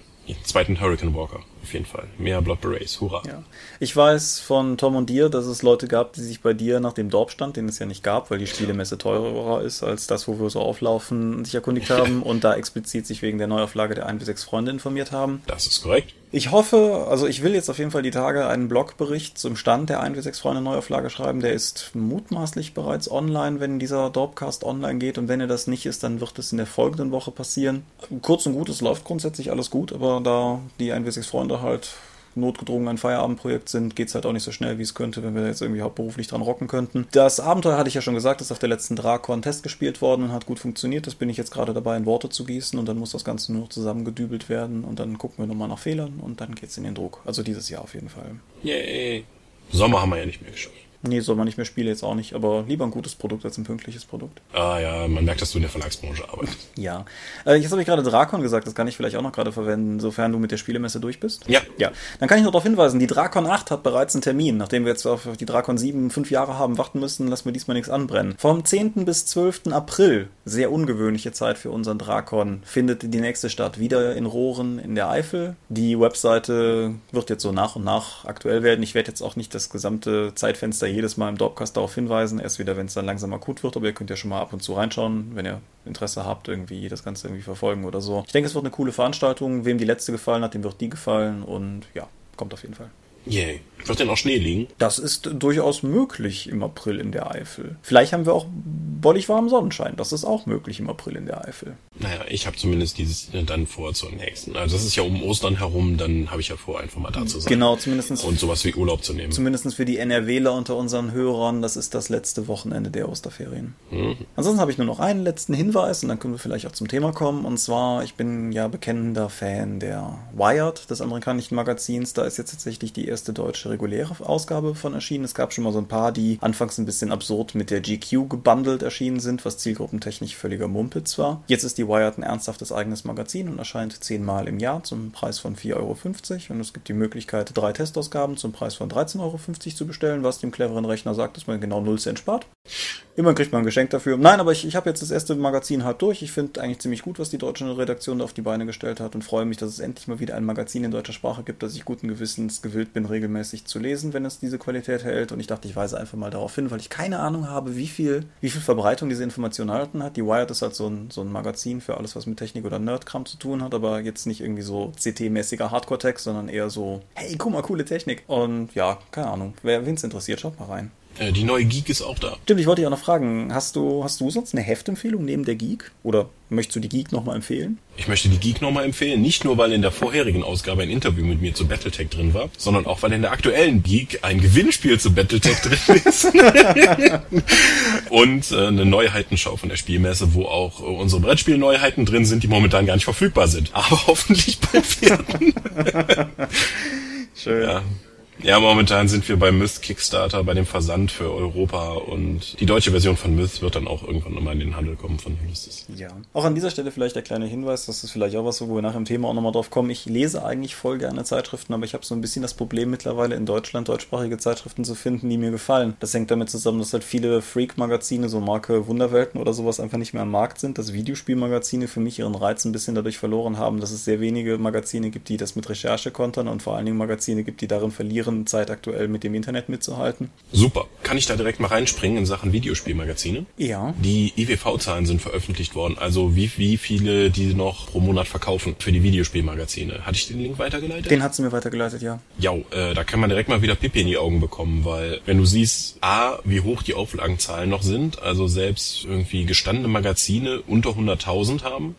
zweiten Hurricane Walker auf jeden Fall. Mehr Blood Berets, hurra. Ja. Ich weiß von Tom und dir, dass es Leute gab, die sich bei dir nach dem Dorfstand, den es ja nicht gab, weil die Spielemesse teurer ist als das, wo wir so auflaufen, sich erkundigt haben [LAUGHS] und da explizit sich wegen der Neuauflage der 1 bis 6 Freunde informiert haben. Das ist korrekt. Ich hoffe, also ich will jetzt auf jeden Fall die Tage einen Blogbericht zum Stand der 1 bis 6 Freunde Neuauflage schreiben. Der ist mutmaßlich bereits online, wenn dieser Dorpcast online geht. Und wenn er das nicht ist, dann wird es in der folgenden Woche passieren. Kurz und gut, es läuft grundsätzlich alles gut, aber da die 1 bis 6 Freunde halt notgedrungen ein Feierabendprojekt sind, geht es halt auch nicht so schnell, wie es könnte, wenn wir jetzt irgendwie hauptberuflich dran rocken könnten. Das Abenteuer hatte ich ja schon gesagt, ist auf der letzten Drakon Test gespielt worden und hat gut funktioniert. Das bin ich jetzt gerade dabei, in Worte zu gießen und dann muss das Ganze nur noch zusammengedübelt werden und dann gucken wir nochmal nach Fehlern und dann geht es in den Druck. Also dieses Jahr auf jeden Fall. Yay. Sommer haben wir ja nicht mehr geschafft. Nee, soll man nicht mehr spielen, jetzt auch nicht, aber lieber ein gutes Produkt als ein pünktliches Produkt. Ah ja, man merkt, dass du in der Verlagsbranche arbeitest. Ja. Äh, jetzt habe ich gerade Drakon gesagt, das kann ich vielleicht auch noch gerade verwenden, sofern du mit der Spielemesse durch bist. Ja. Ja. Dann kann ich noch darauf hinweisen, die Drakon 8 hat bereits einen Termin. Nachdem wir jetzt auf die Drakon 7 fünf Jahre haben warten müssen, lassen wir diesmal nichts anbrennen. Vom 10. bis 12. April, sehr ungewöhnliche Zeit für unseren Drakon, findet die nächste statt. Wieder in Rohren in der Eifel. Die Webseite wird jetzt so nach und nach aktuell werden. Ich werde jetzt auch nicht das gesamte Zeitfenster jedes Mal im Podcast darauf hinweisen, erst wieder, wenn es dann langsam akut wird, aber ihr könnt ja schon mal ab und zu reinschauen, wenn ihr Interesse habt, irgendwie das Ganze irgendwie verfolgen oder so. Ich denke, es wird eine coole Veranstaltung. Wem die letzte gefallen hat, dem wird die gefallen und ja, kommt auf jeden Fall. Yay. Wird denn auch Schnee liegen? Das ist durchaus möglich im April in der Eifel. Vielleicht haben wir auch bollig warmen Sonnenschein. Das ist auch möglich im April in der Eifel. Naja, ich habe zumindest dieses äh, dann vor zur nächsten. Also das ist ja um Ostern herum, dann habe ich ja vor, einfach mal da zu sein. Genau, zumindestens Und sowas wie Urlaub zu nehmen. Zumindest für die NRWler unter unseren Hörern, das ist das letzte Wochenende der Osterferien. Ansonsten habe ich nur noch einen letzten Hinweis und dann können wir vielleicht auch zum Thema kommen. Und zwar, ich bin ja bekennender Fan der Wired, des amerikanischen Magazins. Da ist jetzt tatsächlich die erste deutsche reguläre Ausgabe von erschienen. Es gab schon mal so ein paar, die anfangs ein bisschen absurd mit der GQ gebundelt erschienen sind, was zielgruppentechnisch völliger Mumpitz war. Jetzt ist die Wired ein ernsthaftes eigenes Magazin und erscheint zehnmal im Jahr zum Preis von 4,50 Euro. Und es gibt die Möglichkeit, drei Testausgaben zum Preis von 13,50 Euro zu bestellen, was dem cleveren Rechner sagt, dass man genau 0 Cent spart. Immerhin kriegt man ein Geschenk dafür. Nein, aber ich, ich habe jetzt das erste Magazin halb durch. Ich finde eigentlich ziemlich gut, was die deutsche Redaktion da auf die Beine gestellt hat und freue mich, dass es endlich mal wieder ein Magazin in deutscher Sprache gibt, das ich guten Gewissens gewillt bin, regelmäßig zu lesen, wenn es diese Qualität hält. Und ich dachte, ich weise einfach mal darauf hin, weil ich keine Ahnung habe, wie viel, wie viel Verbreitung diese Information erhalten hat. Die Wired ist halt so ein, so ein Magazin für alles, was mit Technik oder Nerdkram zu tun hat, aber jetzt nicht irgendwie so CT-mäßiger Hardcore-Text, sondern eher so, hey, guck mal, coole Technik. Und ja, keine Ahnung, wer wen es interessiert, schaut mal rein. Äh, die neue Geek ist auch da. Stimmt, ich wollte dich auch noch fragen, hast du, hast du sonst eine Heftempfehlung neben der Geek? Oder möchtest du die Geek nochmal empfehlen? Ich möchte die Geek nochmal empfehlen, nicht nur weil in der vorherigen Ausgabe ein Interview mit mir zu Battletech drin war, sondern auch weil in der aktuellen Geek ein Gewinnspiel zu Battletech drin [LAUGHS] ist. Und äh, eine Neuheitenschau von der Spielmesse, wo auch äh, unsere Brettspielneuheiten drin sind, die momentan gar nicht verfügbar sind. Aber [LAUGHS] hoffentlich bald werden. Schön. Ja. Ja, momentan sind wir beim Myth Kickstarter, bei dem Versand für Europa und die deutsche Version von Myth wird dann auch irgendwann nochmal in den Handel kommen von Ulysses. Ja. Auch an dieser Stelle vielleicht der kleine Hinweis, das ist vielleicht auch was, wo wir nach dem Thema auch nochmal drauf kommen. Ich lese eigentlich voll gerne Zeitschriften, aber ich habe so ein bisschen das Problem mittlerweile in Deutschland deutschsprachige Zeitschriften zu finden, die mir gefallen. Das hängt damit zusammen, dass halt viele Freak-Magazine, so Marke Wunderwelten oder sowas, einfach nicht mehr am Markt sind, dass Videospielmagazine für mich ihren Reiz ein bisschen dadurch verloren haben, dass es sehr wenige Magazine gibt, die das mit Recherche kontern und vor allen Dingen Magazine gibt, die darin verlieren, zeitaktuell mit dem Internet mitzuhalten. Super. Kann ich da direkt mal reinspringen in Sachen Videospielmagazine? Ja. Die IWV-Zahlen sind veröffentlicht worden, also wie, wie viele die noch pro Monat verkaufen für die Videospielmagazine. Hatte ich den Link weitergeleitet? Den hat sie mir weitergeleitet, ja. Ja, äh, da kann man direkt mal wieder Pipi in die Augen bekommen, weil wenn du siehst, A, wie hoch die Auflagenzahlen noch sind, also selbst irgendwie gestandene Magazine unter 100.000 haben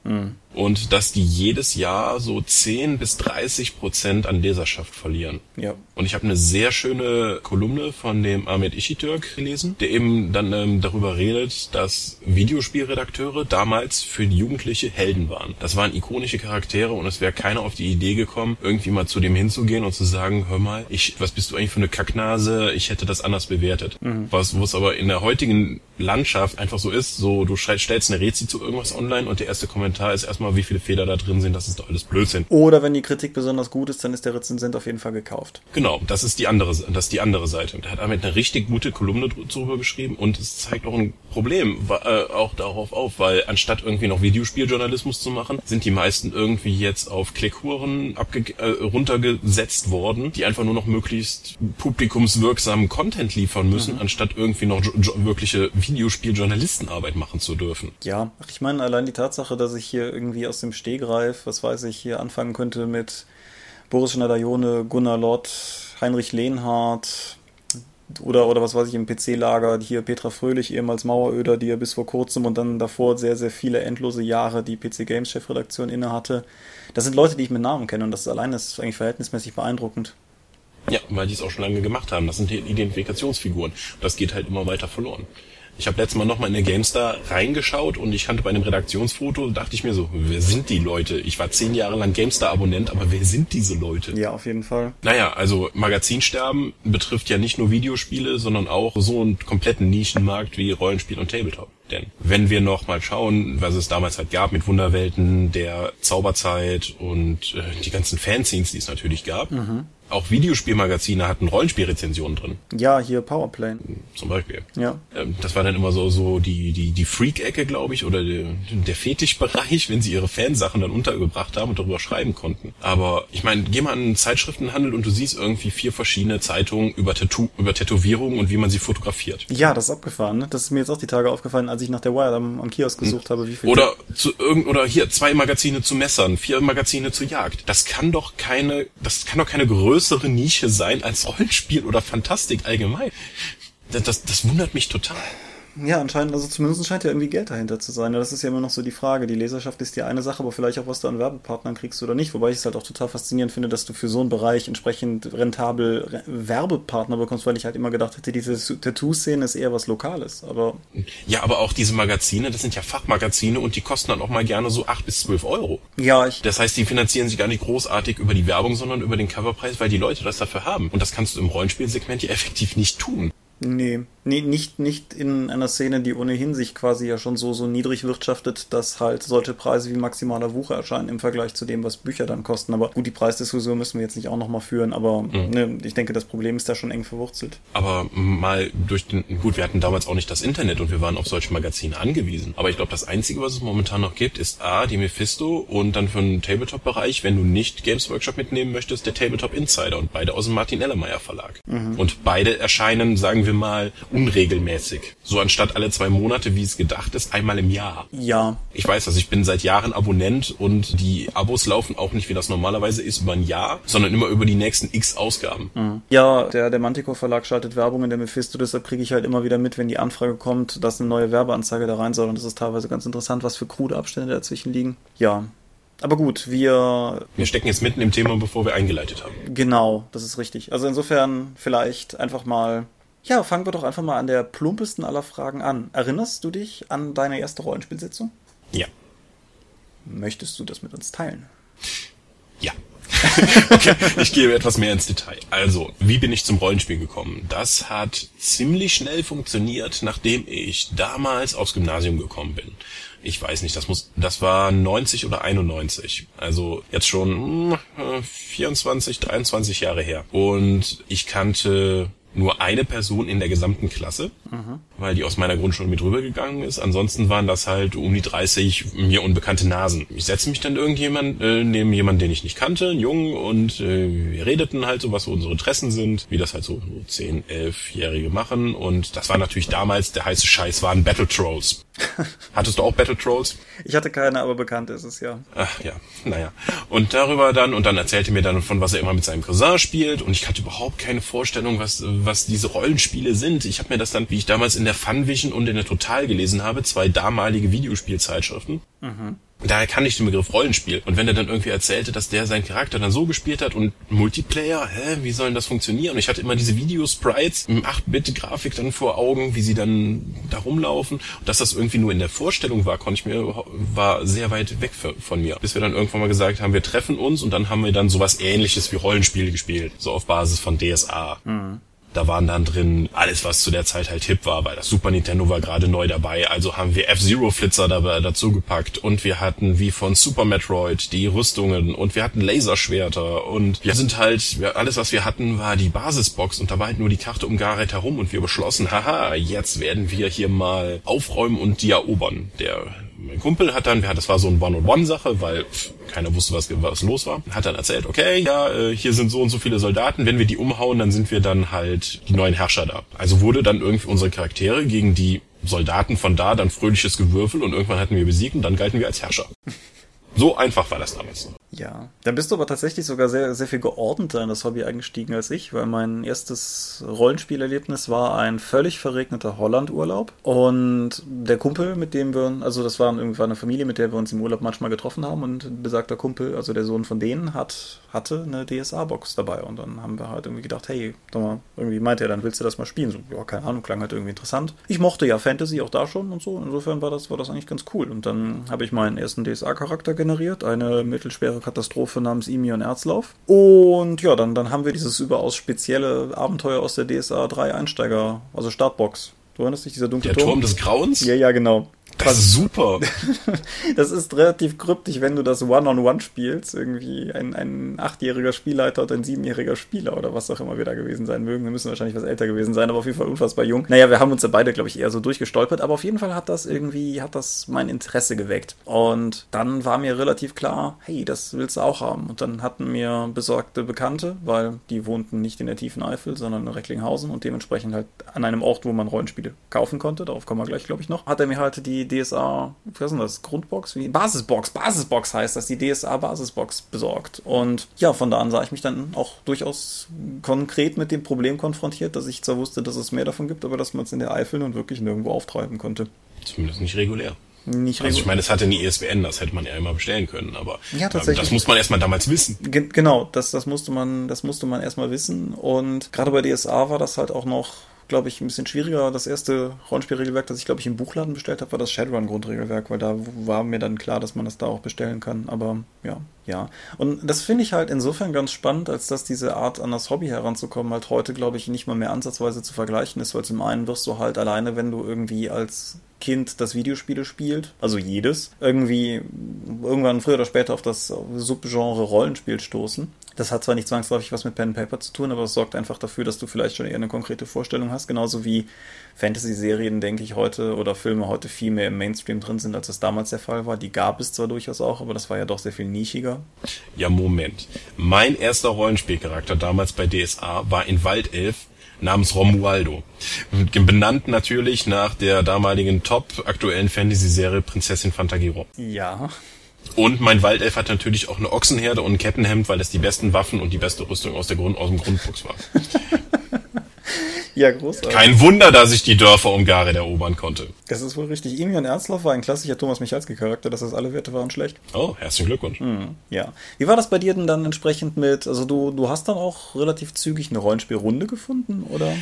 und dass die jedes Jahr so 10 bis 30 Prozent an Leserschaft verlieren. Ja. Und ich habe eine sehr schöne Kolumne von dem Ahmed Ishitürk gelesen, der eben dann ähm, darüber redet, dass Videospielredakteure damals für die Jugendliche Helden waren. Das waren ikonische Charaktere und es wäre keiner auf die Idee gekommen, irgendwie mal zu dem hinzugehen und zu sagen, hör mal, ich, was bist du eigentlich für eine Kacknase? Ich hätte das anders bewertet. Was, wo es aber in der heutigen Landschaft einfach so ist, so du stellst eine Rezi zu irgendwas online und der erste Kommentar ist erstmal, wie viele Fehler da drin sind, das ist doch alles Blödsinn. Oder wenn die Kritik besonders gut ist, dann ist der Rezensent auf jeden Fall gekauft. Genau, das ist die andere, das ist die andere Seite. Und er hat damit eine richtig gute Kolumne dr- drüber geschrieben und es zeigt auch ein Problem äh, auch darauf auf, weil anstatt irgendwie noch Videospieljournalismus zu machen, sind die meisten irgendwie jetzt auf Klickhuren äh, runtergesetzt worden, die einfach nur noch möglichst publikumswirksamen Content liefern müssen, anstatt irgendwie noch wirkliche Videospieljournalistenarbeit machen zu dürfen. Ja, ich meine, allein die Tatsache, dass ich hier irgendwie aus dem Stehgreif, was weiß ich, hier anfangen könnte mit Boris Schneider-Jone, Gunnar Lott, Heinrich Lehnhardt oder, oder was weiß ich im PC-Lager, hier Petra Fröhlich, ehemals Maueröder, die ja bis vor kurzem und dann davor sehr, sehr viele endlose Jahre die PC Games Chefredaktion innehatte. Das sind Leute, die ich mit Namen kenne und das allein ist eigentlich verhältnismäßig beeindruckend. Ja, weil die es auch schon lange gemacht haben. Das sind Identifikationsfiguren. Das geht halt immer weiter verloren. Ich habe letztes Mal nochmal in der GameStar reingeschaut und ich kannte bei einem Redaktionsfoto, dachte ich mir so, wer sind die Leute? Ich war zehn Jahre lang GameStar-Abonnent, aber wer sind diese Leute? Ja, auf jeden Fall. Naja, also Magazinsterben betrifft ja nicht nur Videospiele, sondern auch so einen kompletten Nischenmarkt wie Rollenspiel und Tabletop. Denn wenn wir noch mal schauen, was es damals halt gab mit Wunderwelten, der Zauberzeit und äh, die ganzen Fanscenes, die es natürlich gab, auch Videospielmagazine hatten Rollenspielrezensionen drin, Ja, hier Powerplay. zum Beispiel. Ja. Ähm, Das war dann immer so so die die die Freak-Ecke, glaube ich, oder der, der Fetischbereich, [LAUGHS] wenn sie ihre Fansachen dann untergebracht haben und darüber schreiben konnten. Aber ich meine, geh mal in einen Zeitschriftenhandel und du siehst irgendwie vier verschiedene Zeitungen über Tattoo, über Tätowierungen und wie man sie fotografiert. Ja, das ist abgefahren. Ne? Das ist mir jetzt auch die Tage aufgefallen, als als ich nach der Wire am, am Kiosk gesucht habe, wie viel. Oder zu irgend oder hier zwei Magazine zu Messern, vier Magazine zu Jagd. Das kann doch keine, das kann doch keine größere Nische sein als Rollenspiel oder Fantastik allgemein. Das, das, das wundert mich total. Ja, anscheinend, also zumindest scheint ja irgendwie Geld dahinter zu sein. Das ist ja immer noch so die Frage. Die Leserschaft ist die eine Sache, aber vielleicht auch, was du an Werbepartnern kriegst oder nicht. Wobei ich es halt auch total faszinierend finde, dass du für so einen Bereich entsprechend rentabel Re Werbepartner bekommst, weil ich halt immer gedacht hätte, diese Tattoo-Szene ist eher was Lokales. Aber ja, aber auch diese Magazine, das sind ja Fachmagazine und die kosten dann auch mal gerne so acht bis zwölf Euro. Ja, ich. Das heißt, die finanzieren sich gar nicht großartig über die Werbung, sondern über den Coverpreis, weil die Leute das dafür haben. Und das kannst du im Rollenspielsegment ja effektiv nicht tun. Nee, nee, nicht, nicht in einer Szene, die ohnehin sich quasi ja schon so, so niedrig wirtschaftet, dass halt solche Preise wie maximaler Wucher erscheinen im Vergleich zu dem, was Bücher dann kosten. Aber gut, die Preisdiskussion müssen wir jetzt nicht auch nochmal führen, aber mhm. ne, ich denke, das Problem ist da schon eng verwurzelt. Aber mal durch den, gut, wir hatten damals auch nicht das Internet und wir waren auf solche Magazine angewiesen. Aber ich glaube, das Einzige, was es momentan noch gibt, ist A, die Mephisto und dann für den Tabletop-Bereich, wenn du nicht Games Workshop mitnehmen möchtest, der Tabletop Insider und beide aus dem Martin Ellermeyer Verlag. Mhm. Und beide erscheinen, sagen wir wir mal, unregelmäßig. So anstatt alle zwei Monate, wie es gedacht ist, einmal im Jahr. Ja. Ich weiß, also ich bin seit Jahren Abonnent und die Abos laufen auch nicht, wie das normalerweise ist, über ein Jahr, sondern immer über die nächsten x Ausgaben. Mhm. Ja, der, der Manticore Verlag schaltet Werbung in der Mephisto, deshalb kriege ich halt immer wieder mit, wenn die Anfrage kommt, dass eine neue Werbeanzeige da rein soll und das ist teilweise ganz interessant, was für krude Abstände dazwischen liegen. Ja, aber gut, wir. Wir stecken jetzt mitten im Thema, bevor wir eingeleitet haben. Genau, das ist richtig. Also insofern vielleicht einfach mal ja, fangen wir doch einfach mal an der plumpesten aller Fragen an. Erinnerst du dich an deine erste Rollenspielsitzung? Ja. Möchtest du das mit uns teilen? Ja. [LAUGHS] okay, ich gehe etwas mehr ins Detail. Also, wie bin ich zum Rollenspiel gekommen? Das hat ziemlich schnell funktioniert, nachdem ich damals aufs Gymnasium gekommen bin. Ich weiß nicht, das muss, das war 90 oder 91. Also jetzt schon 24, hm, 23 Jahre her. Und ich kannte nur eine Person in der gesamten Klasse, mhm. weil die aus meiner Grundschule mit rübergegangen ist. Ansonsten waren das halt um die 30 mir unbekannte Nasen. Ich setze mich dann irgendjemand äh, neben jemanden, den ich nicht kannte, einen Jungen, und äh, wir redeten halt so, was so unsere Interessen sind, wie das halt so, so 10, 11-Jährige machen. Und das war natürlich damals, der heiße Scheiß waren Battle Trolls. [LAUGHS] Hattest du auch Battle Trolls? Ich hatte keine, aber bekannt ist es ja. Ach ja, naja. Und darüber dann, und dann erzählte mir dann von, was er immer mit seinem Cousin spielt. Und ich hatte überhaupt keine Vorstellung, was, was diese Rollenspiele sind. Ich habe mir das dann, wie ich damals in der Funvision und in der Total gelesen habe, zwei damalige Videospielzeitschriften. Mhm daher kann ich den Begriff Rollenspiel. Und wenn er dann irgendwie erzählte, dass der seinen Charakter dann so gespielt hat und Multiplayer, hä, wie soll denn das funktionieren? Und ich hatte immer diese Videosprites im 8-Bit-Grafik dann vor Augen, wie sie dann da rumlaufen. Und dass das irgendwie nur in der Vorstellung war, konnte ich mir, war sehr weit weg von mir. Bis wir dann irgendwann mal gesagt haben, wir treffen uns und dann haben wir dann sowas ähnliches wie Rollenspiele gespielt. So auf Basis von DSA. Mhm. Da waren dann drin alles, was zu der Zeit halt hip war, weil das Super Nintendo war gerade neu dabei. Also haben wir F-Zero Flitzer dabei dazu gepackt und wir hatten wie von Super Metroid die Rüstungen und wir hatten Laserschwerter und wir sind halt, alles was wir hatten war die Basisbox und da war halt nur die Karte um Gareth herum und wir beschlossen, haha, jetzt werden wir hier mal aufräumen und die erobern. Der mein Kumpel hat dann, das war so ein One-on-One-Sache, weil pff, keiner wusste, was, was los war, hat dann erzählt, okay, ja, äh, hier sind so und so viele Soldaten, wenn wir die umhauen, dann sind wir dann halt die neuen Herrscher da. Also wurde dann irgendwie unsere Charaktere gegen die Soldaten von da dann fröhliches Gewürfel und irgendwann hatten wir besiegt und dann galten wir als Herrscher. So einfach war das damals. Ja, dann bist du aber tatsächlich sogar sehr, sehr viel geordneter in das Hobby eingestiegen als ich, weil mein erstes Rollenspielerlebnis war ein völlig verregneter Hollandurlaub. Und der Kumpel, mit dem wir, also das war irgendwie eine Familie, mit der wir uns im Urlaub manchmal getroffen haben und besagter Kumpel, also der Sohn von denen, hat, hatte eine DSA-Box dabei. Und dann haben wir halt irgendwie gedacht, hey, mal, irgendwie meinte er, dann willst du das mal spielen? So, ja, keine Ahnung, klang halt irgendwie interessant. Ich mochte ja Fantasy auch da schon und so. Insofern war das, war das eigentlich ganz cool. Und dann habe ich meinen ersten DSA-Charakter generiert, eine mittelschwere Katastrophe namens Imion Erzlauf. Und ja, dann, dann haben wir dieses überaus spezielle Abenteuer aus der DSA 3 Einsteiger, also Startbox. Du erinnerst dich, dieser dunkle der Turm? Der Turm des Grauens? Ja, ja, genau. Das ist super. [LAUGHS] das ist relativ kryptisch, wenn du das One-on-One -on -One spielst. Irgendwie ein, ein achtjähriger Spielleiter oder ein siebenjähriger Spieler oder was auch immer wir da gewesen sein mögen. Wir müssen wahrscheinlich was älter gewesen sein, aber auf jeden Fall unfassbar jung. Naja, wir haben uns ja beide, glaube ich, eher so durchgestolpert, aber auf jeden Fall hat das irgendwie, hat das mein Interesse geweckt. Und dann war mir relativ klar, hey, das willst du auch haben. Und dann hatten mir besorgte Bekannte, weil die wohnten nicht in der tiefen Eifel, sondern in Recklinghausen und dementsprechend halt an einem Ort, wo man Rollenspiele kaufen konnte. Darauf kommen wir gleich, glaube ich, noch. Hat er mir halt die DSA, was ist denn das? Grundbox? Wie? Basisbox. Basisbox heißt das, die DSA Basisbox besorgt. Und ja, von da an sah ich mich dann auch durchaus konkret mit dem Problem konfrontiert, dass ich zwar wusste, dass es mehr davon gibt, aber dass man es in der Eifel nun wirklich nirgendwo auftreiben konnte. Zumindest nicht regulär. Nicht also ich meine, es hatte nie ISBN, das hätte man ja immer bestellen können, aber ja, tatsächlich. das muss man erstmal damals wissen. Ge genau, das, das musste man, das musste man erstmal wissen. Und gerade bei DSA war das halt auch noch glaube ich, ein bisschen schwieriger. Das erste Rollenspielregelwerk, das ich, glaube ich, im Buchladen bestellt habe, war das Shadowrun-Grundregelwerk, weil da war mir dann klar, dass man das da auch bestellen kann. Aber ja, ja. Und das finde ich halt insofern ganz spannend, als dass diese Art an das Hobby heranzukommen halt heute, glaube ich, nicht mal mehr ansatzweise zu vergleichen ist, weil zum einen wirst du halt alleine, wenn du irgendwie als Kind das Videospiele spielt, also jedes, irgendwie irgendwann früher oder später auf das Subgenre Rollenspiel stoßen. Das hat zwar nicht zwangsläufig was mit Pen and Paper zu tun, aber es sorgt einfach dafür, dass du vielleicht schon eher eine konkrete Vorstellung hast. Genauso wie Fantasy-Serien, denke ich, heute oder Filme heute viel mehr im Mainstream drin sind, als das damals der Fall war. Die gab es zwar durchaus auch, aber das war ja doch sehr viel nischiger. Ja, Moment. Mein erster Rollenspielcharakter damals bei DSA war in Waldelf namens Romualdo. Benannt natürlich nach der damaligen top aktuellen Fantasy-Serie Prinzessin Fantagiro. Ja. Und mein Waldelf hat natürlich auch eine Ochsenherde und ein Kettenhemd, weil das die besten Waffen und die beste Rüstung aus, der Grund, aus dem Grundbuchs war. [LAUGHS] Ja, großartig. Kein Wunder, dass ich die Dörfer um Gareth erobern konnte. Das ist wohl richtig. Imian Ernstloff war ein klassischer Thomas Michalski-Charakter, dass das alle Werte waren schlecht. Oh, herzlichen Glückwunsch. Hm, ja. Wie war das bei dir denn dann entsprechend mit, also du, du hast dann auch relativ zügig eine Rollenspielrunde gefunden, oder?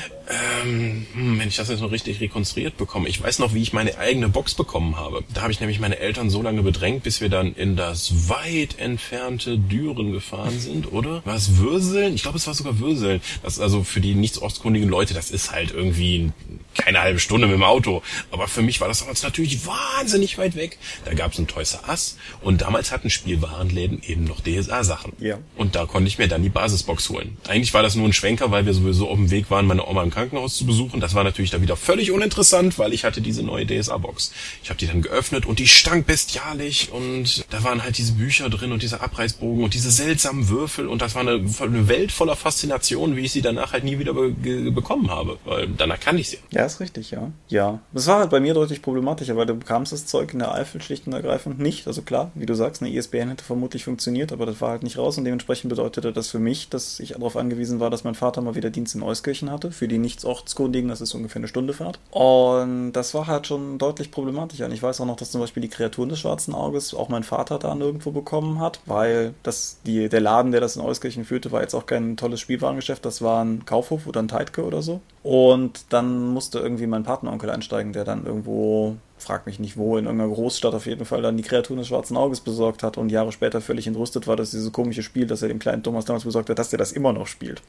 Ähm, hm, wenn ich das jetzt noch richtig rekonstruiert bekomme. Ich weiß noch, wie ich meine eigene Box bekommen habe. Da habe ich nämlich meine Eltern so lange bedrängt, bis wir dann in das weit entfernte Düren gefahren sind, oder? War es Würseln? Ich glaube, es war sogar Würseln. Das ist also für die nichts ortskundigen Leute, das ist halt irgendwie keine halbe Stunde mit dem Auto. Aber für mich war das damals natürlich wahnsinnig weit weg. Da gab es ein Toys R Us und damals hatten Spielwarenläden eben noch DSA-Sachen. Ja. Und da konnte ich mir dann die Basisbox holen. Eigentlich war das nur ein Schwenker, weil wir sowieso auf dem Weg waren, meine Oma im Krankenhaus zu besuchen. Das war natürlich dann wieder völlig uninteressant, weil ich hatte diese neue DSA-Box. Ich habe die dann geöffnet und die stank bestialisch und da waren halt diese Bücher drin und dieser Abreißbogen und diese seltsamen Würfel und das war eine, eine Welt voller Faszination, wie ich sie danach halt nie wieder be bekommen habe, weil danach kann ich sie. Ja, ist richtig, ja. Ja. Das war halt bei mir deutlich problematischer, weil du bekamst das Zeug in der Eifel schlicht und ergreifend nicht. Also klar, wie du sagst, eine ISBN hätte vermutlich funktioniert, aber das war halt nicht raus und dementsprechend bedeutete das für mich, dass ich darauf angewiesen war, dass mein Vater mal wieder Dienst in Euskirchen hatte. Für die nichts ortskundigen, das ist ungefähr eine Stunde Fahrt. Und das war halt schon deutlich problematischer. Und ich weiß auch noch, dass zum Beispiel die Kreaturen des Schwarzen Auges auch mein Vater da nirgendwo bekommen hat, weil das, die, der Laden, der das in Euskirchen führte, war jetzt auch kein tolles Spielwarengeschäft. Das war ein Kaufhof oder ein Teitke oder so. Und dann musste irgendwie mein Partneronkel einsteigen, der dann irgendwo, frag mich nicht wo, in irgendeiner Großstadt auf jeden Fall dann die Kreaturen des Schwarzen Auges besorgt hat und Jahre später völlig entrüstet war, dass dieses komische Spiel, das er dem kleinen Thomas damals besorgt hat, dass der das immer noch spielt.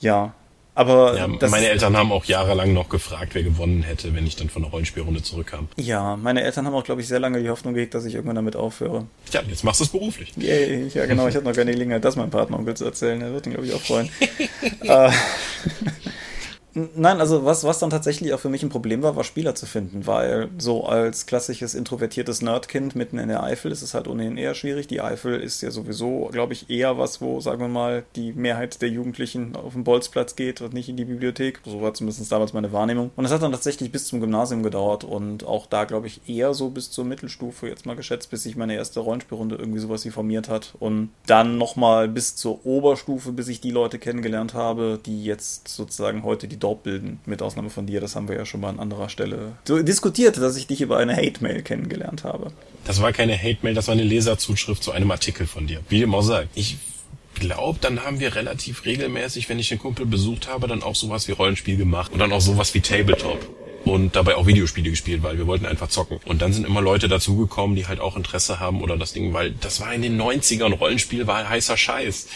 ja, aber ja, meine Eltern haben auch jahrelang noch gefragt, wer gewonnen hätte, wenn ich dann von der Rollenspielrunde zurückkam. Ja, meine Eltern haben auch, glaube ich, sehr lange die Hoffnung gehegt, dass ich irgendwann damit aufhöre. Tja, jetzt machst du es beruflich. Yeah, ja, genau. Ich hatte noch keine Gelegenheit, das meinem Partneronkel zu erzählen. Er wird ihn, glaube ich, auch freuen. [LAUGHS] äh, Nein, also was, was dann tatsächlich auch für mich ein Problem war, war Spieler zu finden, weil so als klassisches introvertiertes Nerdkind mitten in der Eifel ist es halt ohnehin eher schwierig. Die Eifel ist ja sowieso, glaube ich, eher was, wo, sagen wir mal, die Mehrheit der Jugendlichen auf den Bolzplatz geht und nicht in die Bibliothek. So war zumindest damals meine Wahrnehmung. Und es hat dann tatsächlich bis zum Gymnasium gedauert und auch da, glaube ich, eher so bis zur Mittelstufe jetzt mal geschätzt, bis sich meine erste Rollenspielrunde irgendwie sowas wie formiert hat. Und dann nochmal bis zur Oberstufe, bis ich die Leute kennengelernt habe, die jetzt sozusagen heute die bilden, mit Ausnahme von dir. Das haben wir ja schon mal an anderer Stelle diskutiert, dass ich dich über eine Hate-Mail kennengelernt habe. Das war keine Hate-Mail, das war eine Leserzuschrift zu einem Artikel von dir. Wie dem auch sei. Ich glaube, dann haben wir relativ regelmäßig, wenn ich den Kumpel besucht habe, dann auch sowas wie Rollenspiel gemacht und dann auch sowas wie Tabletop. Und dabei auch Videospiele gespielt, weil wir wollten einfach zocken. Und dann sind immer Leute dazugekommen, die halt auch Interesse haben oder das Ding, weil das war in den 90ern, Rollenspiel war heißer Scheiß.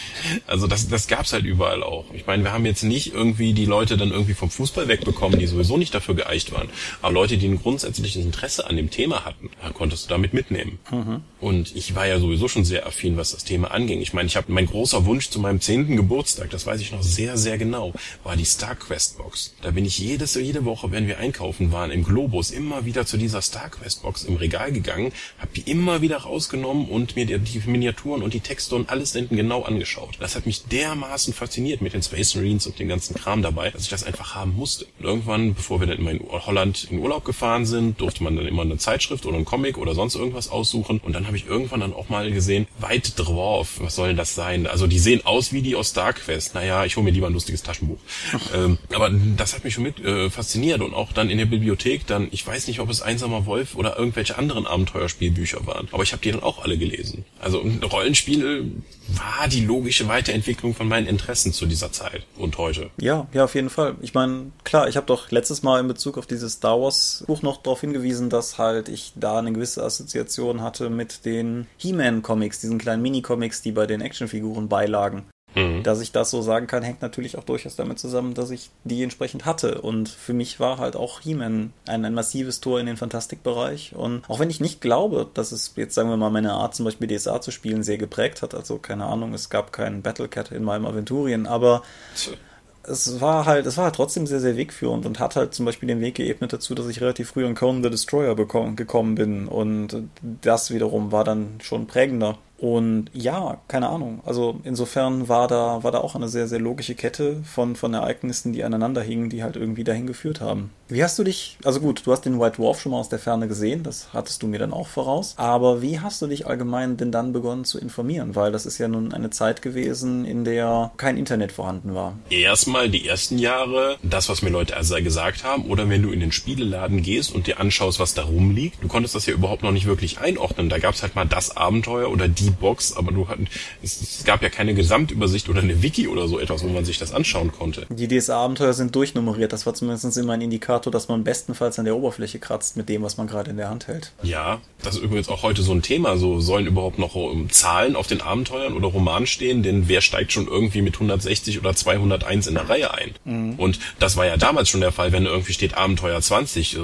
Also das, das gab's halt überall auch. Ich meine, wir haben jetzt nicht irgendwie die Leute dann irgendwie vom Fußball wegbekommen, die sowieso nicht dafür geeicht waren. Aber Leute, die ein grundsätzliches Interesse an dem Thema hatten, konntest du damit mitnehmen. Mhm. Und ich war ja sowieso schon sehr affin, was das Thema anging. Ich meine, ich habe mein großer Wunsch zu meinem zehnten Geburtstag, das weiß ich noch sehr, sehr genau, war die StarQuest Box. Da bin ich jedes, jede Woche, wenn wir einkaufen waren, im Globus immer wieder zu dieser StarQuest Box im Regal gegangen, habe die immer wieder rausgenommen und mir die, Miniaturen und die Texte und alles hinten genau angeschaut. Das hat mich dermaßen fasziniert mit den Space Marines und dem ganzen Kram dabei, dass ich das einfach haben musste. Und irgendwann, bevor wir dann in Holland in Urlaub gefahren sind, durfte man dann immer eine Zeitschrift oder ein Comic oder sonst irgendwas aussuchen. Und dann habe ich irgendwann dann auch mal gesehen, White Dwarf, was soll denn das sein? Also die sehen aus wie die aus StarQuest. Naja, ich hole mir lieber ein lustiges Taschenbuch. [LAUGHS] ähm, aber das hat mich schon mit äh, fasziniert und auch dann in der Bibliothek dann, ich weiß nicht, ob es Einsamer Wolf oder irgendwelche anderen Abenteuerspielbücher waren, aber ich habe die dann auch alle gelesen. Also Rollenspiele war die logische Weiterentwicklung von meinen Interessen zu dieser Zeit und heute. Ja, ja, auf jeden Fall. Ich meine, klar, ich habe doch letztes Mal in Bezug auf dieses Star Wars Buch noch darauf hingewiesen, dass halt ich da eine gewisse Assoziation hatte mit den He-Man-Comics, diesen kleinen Mini-Comics, die bei den Actionfiguren beilagen. Dass ich das so sagen kann, hängt natürlich auch durchaus damit zusammen, dass ich die entsprechend hatte. Und für mich war halt auch He-Man ein, ein massives Tor in den Fantastikbereich. Und auch wenn ich nicht glaube, dass es jetzt, sagen wir mal, meine Art, zum Beispiel DSA zu spielen, sehr geprägt hat, also keine Ahnung, es gab keinen Battlecat in meinem Aventurien, aber es war halt, es war halt trotzdem sehr, sehr wegführend und hat halt zum Beispiel den Weg geebnet dazu, dass ich relativ früh an Conan the Destroyer gekommen bin und das wiederum war dann schon prägender. Und ja, keine Ahnung. Also insofern war da, war da auch eine sehr, sehr logische Kette von, von Ereignissen, die aneinander hingen, die halt irgendwie dahin geführt haben. Wie hast du dich, also gut, du hast den White Dwarf schon mal aus der Ferne gesehen, das hattest du mir dann auch voraus. Aber wie hast du dich allgemein denn dann begonnen zu informieren? Weil das ist ja nun eine Zeit gewesen, in der kein Internet vorhanden war. Erstmal die ersten Jahre, das, was mir Leute also gesagt haben, oder wenn du in den Spieleladen gehst und dir anschaust, was da rumliegt, du konntest das ja überhaupt noch nicht wirklich einordnen. Da gab es halt mal das Abenteuer oder die die Box, aber du hatten, es, es, gab ja keine Gesamtübersicht oder eine Wiki oder so etwas, wo man sich das anschauen konnte. Die DSA-Abenteuer sind durchnummeriert. Das war zumindest immer ein Indikator, dass man bestenfalls an der Oberfläche kratzt mit dem, was man gerade in der Hand hält. Ja, das ist übrigens auch heute so ein Thema. So sollen überhaupt noch um, Zahlen auf den Abenteuern oder Romanen stehen, denn wer steigt schon irgendwie mit 160 oder 201 in der Reihe ein? Mhm. Und das war ja damals schon der Fall, wenn irgendwie steht Abenteuer 20, äh,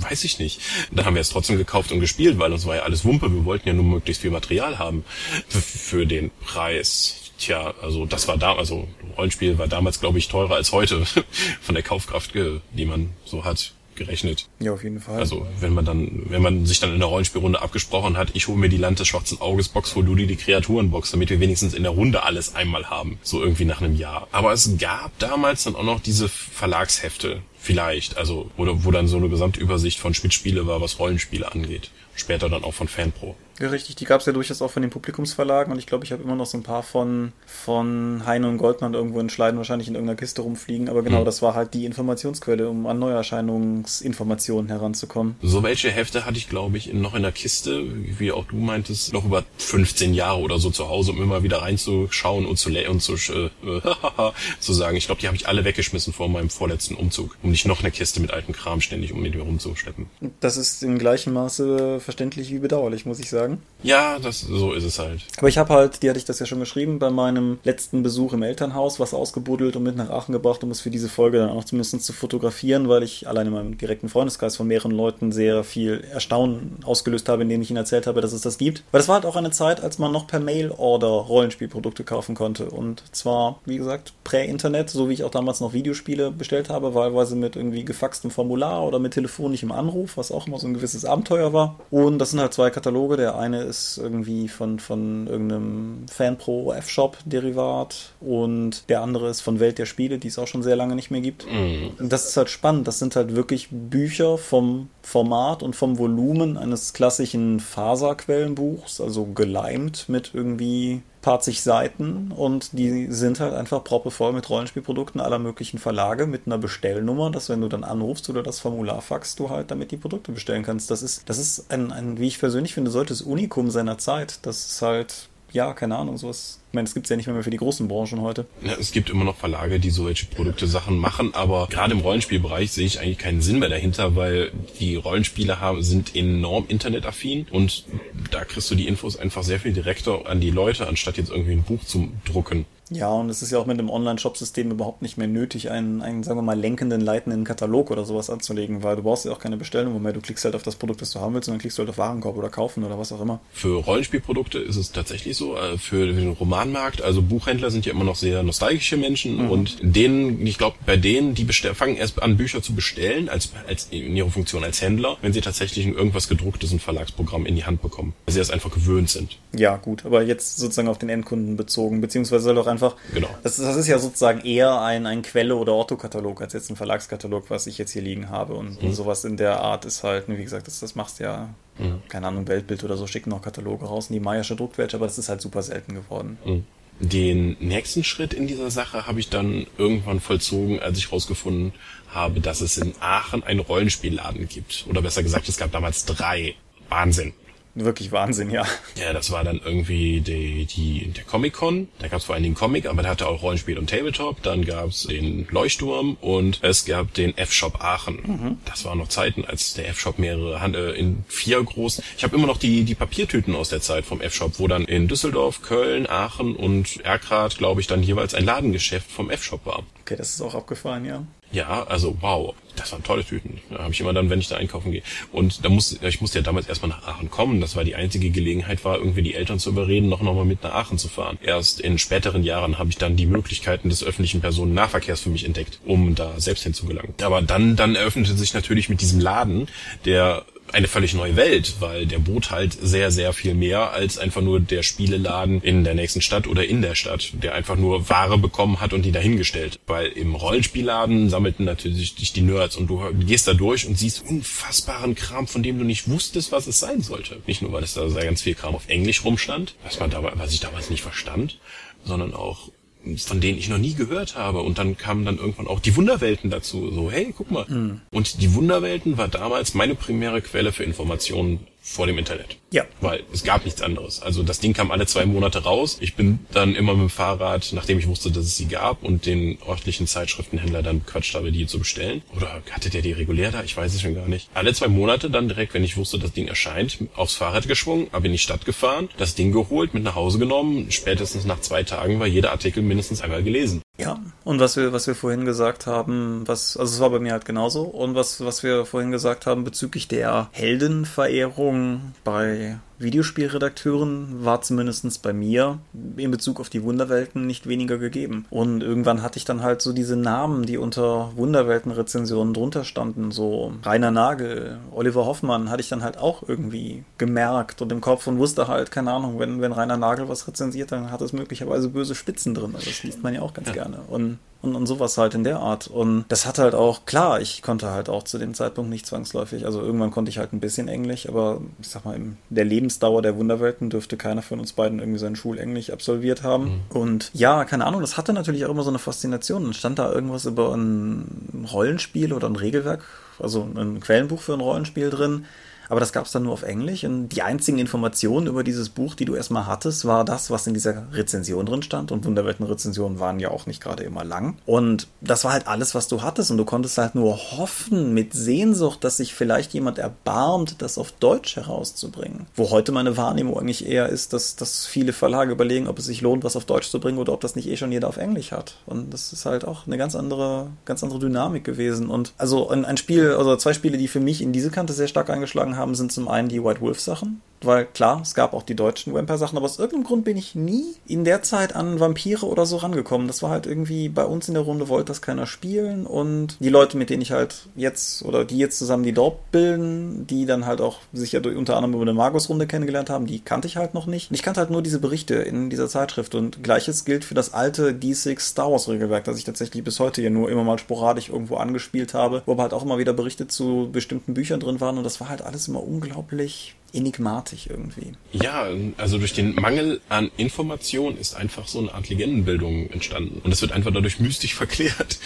weiß ich nicht. Dann haben wir es trotzdem gekauft und gespielt, weil uns war ja alles Wumpe. Wir wollten ja nur möglichst viel Material haben haben für den Preis. Tja, also das war da, also Rollenspiel war damals, glaube ich, teurer als heute [LAUGHS] von der Kaufkraft, die man so hat gerechnet. Ja, auf jeden Fall. Also wenn man dann, wenn man sich dann in der Rollenspielrunde abgesprochen hat, ich hole mir die Land des schwarzen Auges Box, hol du dir die Kreaturenbox, damit wir wenigstens in der Runde alles einmal haben. So irgendwie nach einem Jahr. Aber es gab damals dann auch noch diese Verlagshefte. Vielleicht, also, oder wo dann so eine Gesamtübersicht von Spielspiele war, was Rollenspiele angeht. Später dann auch von Fanpro. Ja, richtig, die gab es ja durchaus auch von den Publikumsverlagen und ich glaube, ich habe immer noch so ein paar von, von Heine und Goldmann irgendwo in Schleiden wahrscheinlich in irgendeiner Kiste rumfliegen, aber genau, hm. das war halt die Informationsquelle, um an Neuerscheinungsinformationen heranzukommen. So welche Hefte hatte ich, glaube ich, noch in der Kiste, wie auch du meintest, noch über 15 Jahre oder so zu Hause, um immer wieder reinzuschauen und zu und zu, äh, [LAUGHS] zu sagen. Ich glaube, die habe ich alle weggeschmissen vor meinem vorletzten Umzug, um nicht noch eine Kiste mit altem Kram ständig um mit mir rumzuschleppen. Das ist im gleichen Maße verständlich wie bedauerlich, muss ich sagen sagen. Ja, das, so ist es halt. Aber ich habe halt, die hatte ich das ja schon geschrieben, bei meinem letzten Besuch im Elternhaus was ausgebuddelt und mit nach Aachen gebracht, um es für diese Folge dann auch zumindest zu fotografieren, weil ich allein in meinem direkten Freundeskreis von mehreren Leuten sehr viel Erstaunen ausgelöst habe, indem ich ihnen erzählt habe, dass es das gibt. Weil das war halt auch eine Zeit, als man noch per Mail-Order Rollenspielprodukte kaufen konnte. Und zwar, wie gesagt, prä-Internet, so wie ich auch damals noch Videospiele bestellt habe, wahlweise mit irgendwie gefaxtem Formular oder mit telefonischem Anruf, was auch immer so ein gewisses Abenteuer war. Und das sind halt zwei Kataloge. Der eine ist irgendwie von, von irgendeinem FanPro F-Shop-Derivat und der andere ist von Welt der Spiele, die es auch schon sehr lange nicht mehr gibt. Mhm. Das ist halt spannend. Das sind halt wirklich Bücher vom Format und vom Volumen eines klassischen Faserquellenbuchs, also geleimt mit irgendwie paar zig Seiten und die sind halt einfach proppevoll mit Rollenspielprodukten aller möglichen Verlage mit einer Bestellnummer, dass wenn du dann anrufst oder das Formular faxst, du halt damit die Produkte bestellen kannst. Das ist, das ist ein, ein wie ich persönlich finde, solches Unikum seiner Zeit. Das ist halt ja, keine Ahnung, sowas. Ich meine, es gibt's ja nicht mehr, für die großen Branchen heute. Ja, es gibt immer noch Verlage, die solche Produkte Sachen machen, aber gerade im Rollenspielbereich sehe ich eigentlich keinen Sinn mehr dahinter, weil die Rollenspiele haben, sind enorm internetaffin und da kriegst du die Infos einfach sehr viel direkter an die Leute, anstatt jetzt irgendwie ein Buch zu drucken. Ja, und es ist ja auch mit dem Online-Shop-System überhaupt nicht mehr nötig, einen, einen, sagen wir mal, lenkenden, leitenden Katalog oder sowas anzulegen, weil du brauchst ja auch keine Bestellung mehr. Du klickst halt auf das Produkt, das du haben willst, und dann klickst du halt auf Warenkorb oder kaufen oder was auch immer. Für Rollenspielprodukte ist es tatsächlich so. Äh, für den Romanmarkt, also Buchhändler sind ja immer noch sehr nostalgische Menschen mhm. und denen, ich glaube, bei denen, die fangen erst an, Bücher zu bestellen, als, als in ihrer Funktion als Händler, wenn sie tatsächlich irgendwas gedrucktes, ein Verlagsprogramm in die Hand bekommen, weil sie das einfach gewöhnt sind. Ja, gut, aber jetzt sozusagen auf den Endkunden bezogen, beziehungsweise soll doch einfach. Genau. Das, das ist ja sozusagen eher ein, ein Quelle- oder Orthokatalog als jetzt ein Verlagskatalog, was ich jetzt hier liegen habe. Und, mhm. sowas in der Art ist halt, wie gesagt, das, das machst ja, mhm. keine Ahnung, Weltbild oder so schicken noch Kataloge raus. Die Meiersche druckt welche, aber das ist halt super selten geworden. Mhm. Den nächsten Schritt in dieser Sache habe ich dann irgendwann vollzogen, als ich herausgefunden habe, dass es in Aachen einen Rollenspielladen gibt. Oder besser gesagt, es gab damals drei. Wahnsinn wirklich Wahnsinn, ja. Ja, das war dann irgendwie die, die, der Comic-Con. Da gab es vor allen Dingen Comic, aber der hatte auch Rollenspiel und Tabletop. Dann gab es den Leuchtturm und es gab den F-Shop Aachen. Mhm. Das waren noch Zeiten, als der F-Shop mehrere Hand, äh, in vier großen. Ich habe immer noch die, die Papiertüten aus der Zeit vom F-Shop, wo dann in Düsseldorf, Köln, Aachen und Erkrath, glaube ich, dann jeweils ein Ladengeschäft vom F-Shop war. Okay, das ist auch abgefahren, ja. Ja, also wow, das waren tolle Tüten. Da habe ich immer dann, wenn ich da einkaufen gehe. Und da muss, ich musste ja damals erstmal nach Aachen kommen. Das war die einzige Gelegenheit, war irgendwie die Eltern zu überreden, noch nochmal mit nach Aachen zu fahren. Erst in späteren Jahren habe ich dann die Möglichkeiten des öffentlichen Personennahverkehrs für mich entdeckt, um da selbst hinzugelangen. Aber dann, dann eröffnete sich natürlich mit diesem Laden, der eine völlig neue Welt, weil der bot halt sehr, sehr viel mehr als einfach nur der Spieleladen in der nächsten Stadt oder in der Stadt, der einfach nur Ware bekommen hat und die dahingestellt. Weil im Rollenspielladen sammelten natürlich dich die Nerds und du gehst da durch und siehst unfassbaren Kram, von dem du nicht wusstest, was es sein sollte. Nicht nur, weil es da sehr ganz viel Kram auf Englisch rumstand, was man damals, was ich damals nicht verstand, sondern auch von denen ich noch nie gehört habe. Und dann kamen dann irgendwann auch die Wunderwelten dazu. So, hey, guck mal. Mhm. Und die Wunderwelten war damals meine primäre Quelle für Informationen vor dem Internet. Ja. Weil es gab nichts anderes. Also das Ding kam alle zwei Monate raus. Ich bin dann immer mit dem Fahrrad, nachdem ich wusste, dass es sie gab und den örtlichen Zeitschriftenhändler dann quatscht habe, die zu bestellen. Oder hatte der die regulär da? Ich weiß es schon gar nicht. Alle zwei Monate dann direkt, wenn ich wusste, das Ding erscheint, aufs Fahrrad geschwungen, habe in die Stadt gefahren, das Ding geholt, mit nach Hause genommen. Spätestens nach zwei Tagen war jeder Artikel mindestens einmal gelesen. Ja, und was wir, was wir vorhin gesagt haben, was, also es war bei mir halt genauso, und was, was wir vorhin gesagt haben bezüglich der Heldenverehrung bei Videospielredakteuren war zumindest bei mir in Bezug auf die Wunderwelten nicht weniger gegeben. Und irgendwann hatte ich dann halt so diese Namen, die unter Wunderwelten-Rezensionen drunter standen, so Rainer Nagel, Oliver Hoffmann, hatte ich dann halt auch irgendwie gemerkt und im Kopf und wusste halt, keine Ahnung, wenn, wenn Rainer Nagel was rezensiert, dann hat es möglicherweise böse Spitzen drin. Also das liest man ja auch ganz ja. gerne. Und und, und sowas halt in der Art. Und das hat halt auch, klar, ich konnte halt auch zu dem Zeitpunkt nicht zwangsläufig, also irgendwann konnte ich halt ein bisschen Englisch, aber ich sag mal, in der Lebensdauer der Wunderwelten dürfte keiner von uns beiden irgendwie sein Schulenglisch absolviert haben. Mhm. Und ja, keine Ahnung, das hatte natürlich auch immer so eine Faszination. Dann stand da irgendwas über ein Rollenspiel oder ein Regelwerk, also ein Quellenbuch für ein Rollenspiel drin aber das gab es dann nur auf Englisch. Und die einzigen Informationen über dieses Buch, die du erstmal hattest, war das, was in dieser Rezension drin stand. Und Wunderwelten-Rezensionen waren ja auch nicht gerade immer lang. Und das war halt alles, was du hattest. Und du konntest halt nur hoffen mit Sehnsucht, dass sich vielleicht jemand erbarmt, das auf Deutsch herauszubringen. Wo heute meine Wahrnehmung eigentlich eher ist, dass, dass viele Verlage überlegen, ob es sich lohnt, was auf Deutsch zu bringen oder ob das nicht eh schon jeder auf Englisch hat. Und das ist halt auch eine ganz andere, ganz andere Dynamik gewesen. Und also ein, ein Spiel, also zwei Spiele, die für mich in diese Kante sehr stark eingeschlagen haben, sind zum einen die White Wolf Sachen, weil klar, es gab auch die deutschen Vampire-Sachen, aber aus irgendeinem Grund bin ich nie in der Zeit an Vampire oder so rangekommen. Das war halt irgendwie bei uns in der Runde wollte das keiner spielen und die Leute, mit denen ich halt jetzt oder die jetzt zusammen die Dorp bilden, die dann halt auch sich ja durch, unter anderem über eine Magus-Runde kennengelernt haben, die kannte ich halt noch nicht. Und ich kannte halt nur diese Berichte in dieser Zeitschrift und gleiches gilt für das alte D6 Star Wars Regelwerk, das ich tatsächlich bis heute ja nur immer mal sporadisch irgendwo angespielt habe, wo aber halt auch immer wieder Berichte zu bestimmten Büchern drin waren und das war halt alles immer unglaublich enigmatisch irgendwie. Ja, also durch den Mangel an Information ist einfach so eine Art Legendenbildung entstanden. Und es wird einfach dadurch mystisch [LAUGHS] verklärt.